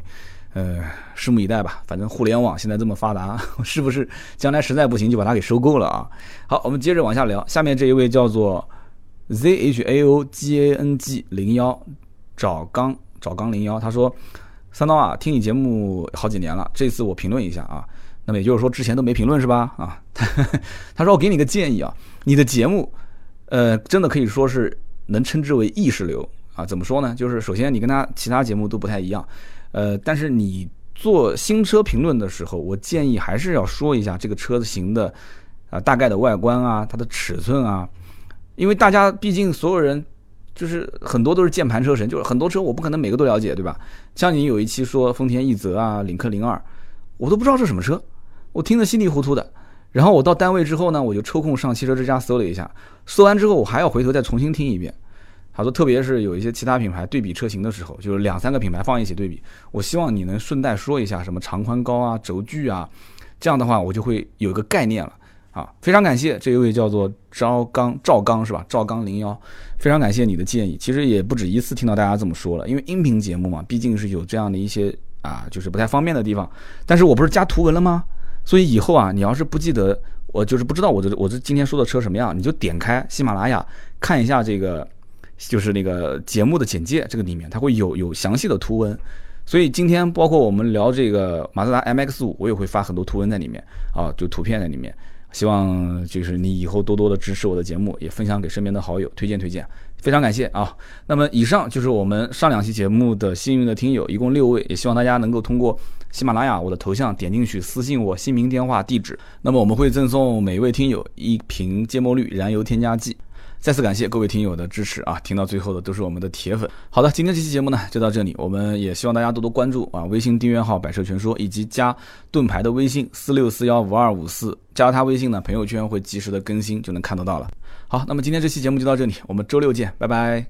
呃，拭目以待吧。反正互联网现在这么发达，是不是将来实在不行就把它给收购了啊？好，我们接着往下聊。下面这一位叫做 Z H A O G A N G 零幺找刚找刚零幺，他说三刀啊，听你节目好几年了，这次我评论一下啊。那么也就是说之前都没评论是吧？啊，他说我给你个建议啊，你的节目，呃，真的可以说是。能称之为意识流啊？怎么说呢？就是首先你跟他其他节目都不太一样，呃，但是你做新车评论的时候，我建议还是要说一下这个车型的啊大概的外观啊，它的尺寸啊，因为大家毕竟所有人就是很多都是键盘车神，就是很多车我不可能每个都了解，对吧？像你有一期说丰田奕泽啊、领克零二，我都不知道是什么车，我听得稀里糊涂的。然后我到单位之后呢，我就抽空上汽车之家搜了一下，搜完之后我还要回头再重新听一遍。他说，特别是有一些其他品牌对比车型的时候，就是两三个品牌放一起对比，我希望你能顺带说一下什么长宽高啊、轴距啊，这样的话我就会有一个概念了啊。非常感谢这一位叫做赵刚赵刚是吧？赵刚零幺，非常感谢你的建议。其实也不止一次听到大家这么说了，因为音频节目嘛，毕竟是有这样的一些啊，就是不太方便的地方。但是我不是加图文了吗？所以以后啊，你要是不记得，我就是不知道我这我这今天说的车什么样，你就点开喜马拉雅看一下这个。就是那个节目的简介，这个里面它会有有详细的图文，所以今天包括我们聊这个马自达 MX 五，我也会发很多图文在里面啊，就图片在里面。希望就是你以后多多的支持我的节目，也分享给身边的好友，推荐推荐，非常感谢啊。那么以上就是我们上两期节目的幸运的听友，一共六位，也希望大家能够通过喜马拉雅我的头像点进去私信我姓名、电话、地址，那么我们会赠送每位听友一瓶芥末绿燃油添加剂。再次感谢各位听友的支持啊！听到最后的都是我们的铁粉。好的，今天这期节目呢就到这里，我们也希望大家多多关注啊，微信订阅号“百车全说”以及加盾牌的微信四六四幺五二五四，加他微信呢，朋友圈会及时的更新，就能看得到了。好，那么今天这期节目就到这里，我们周六见，拜拜。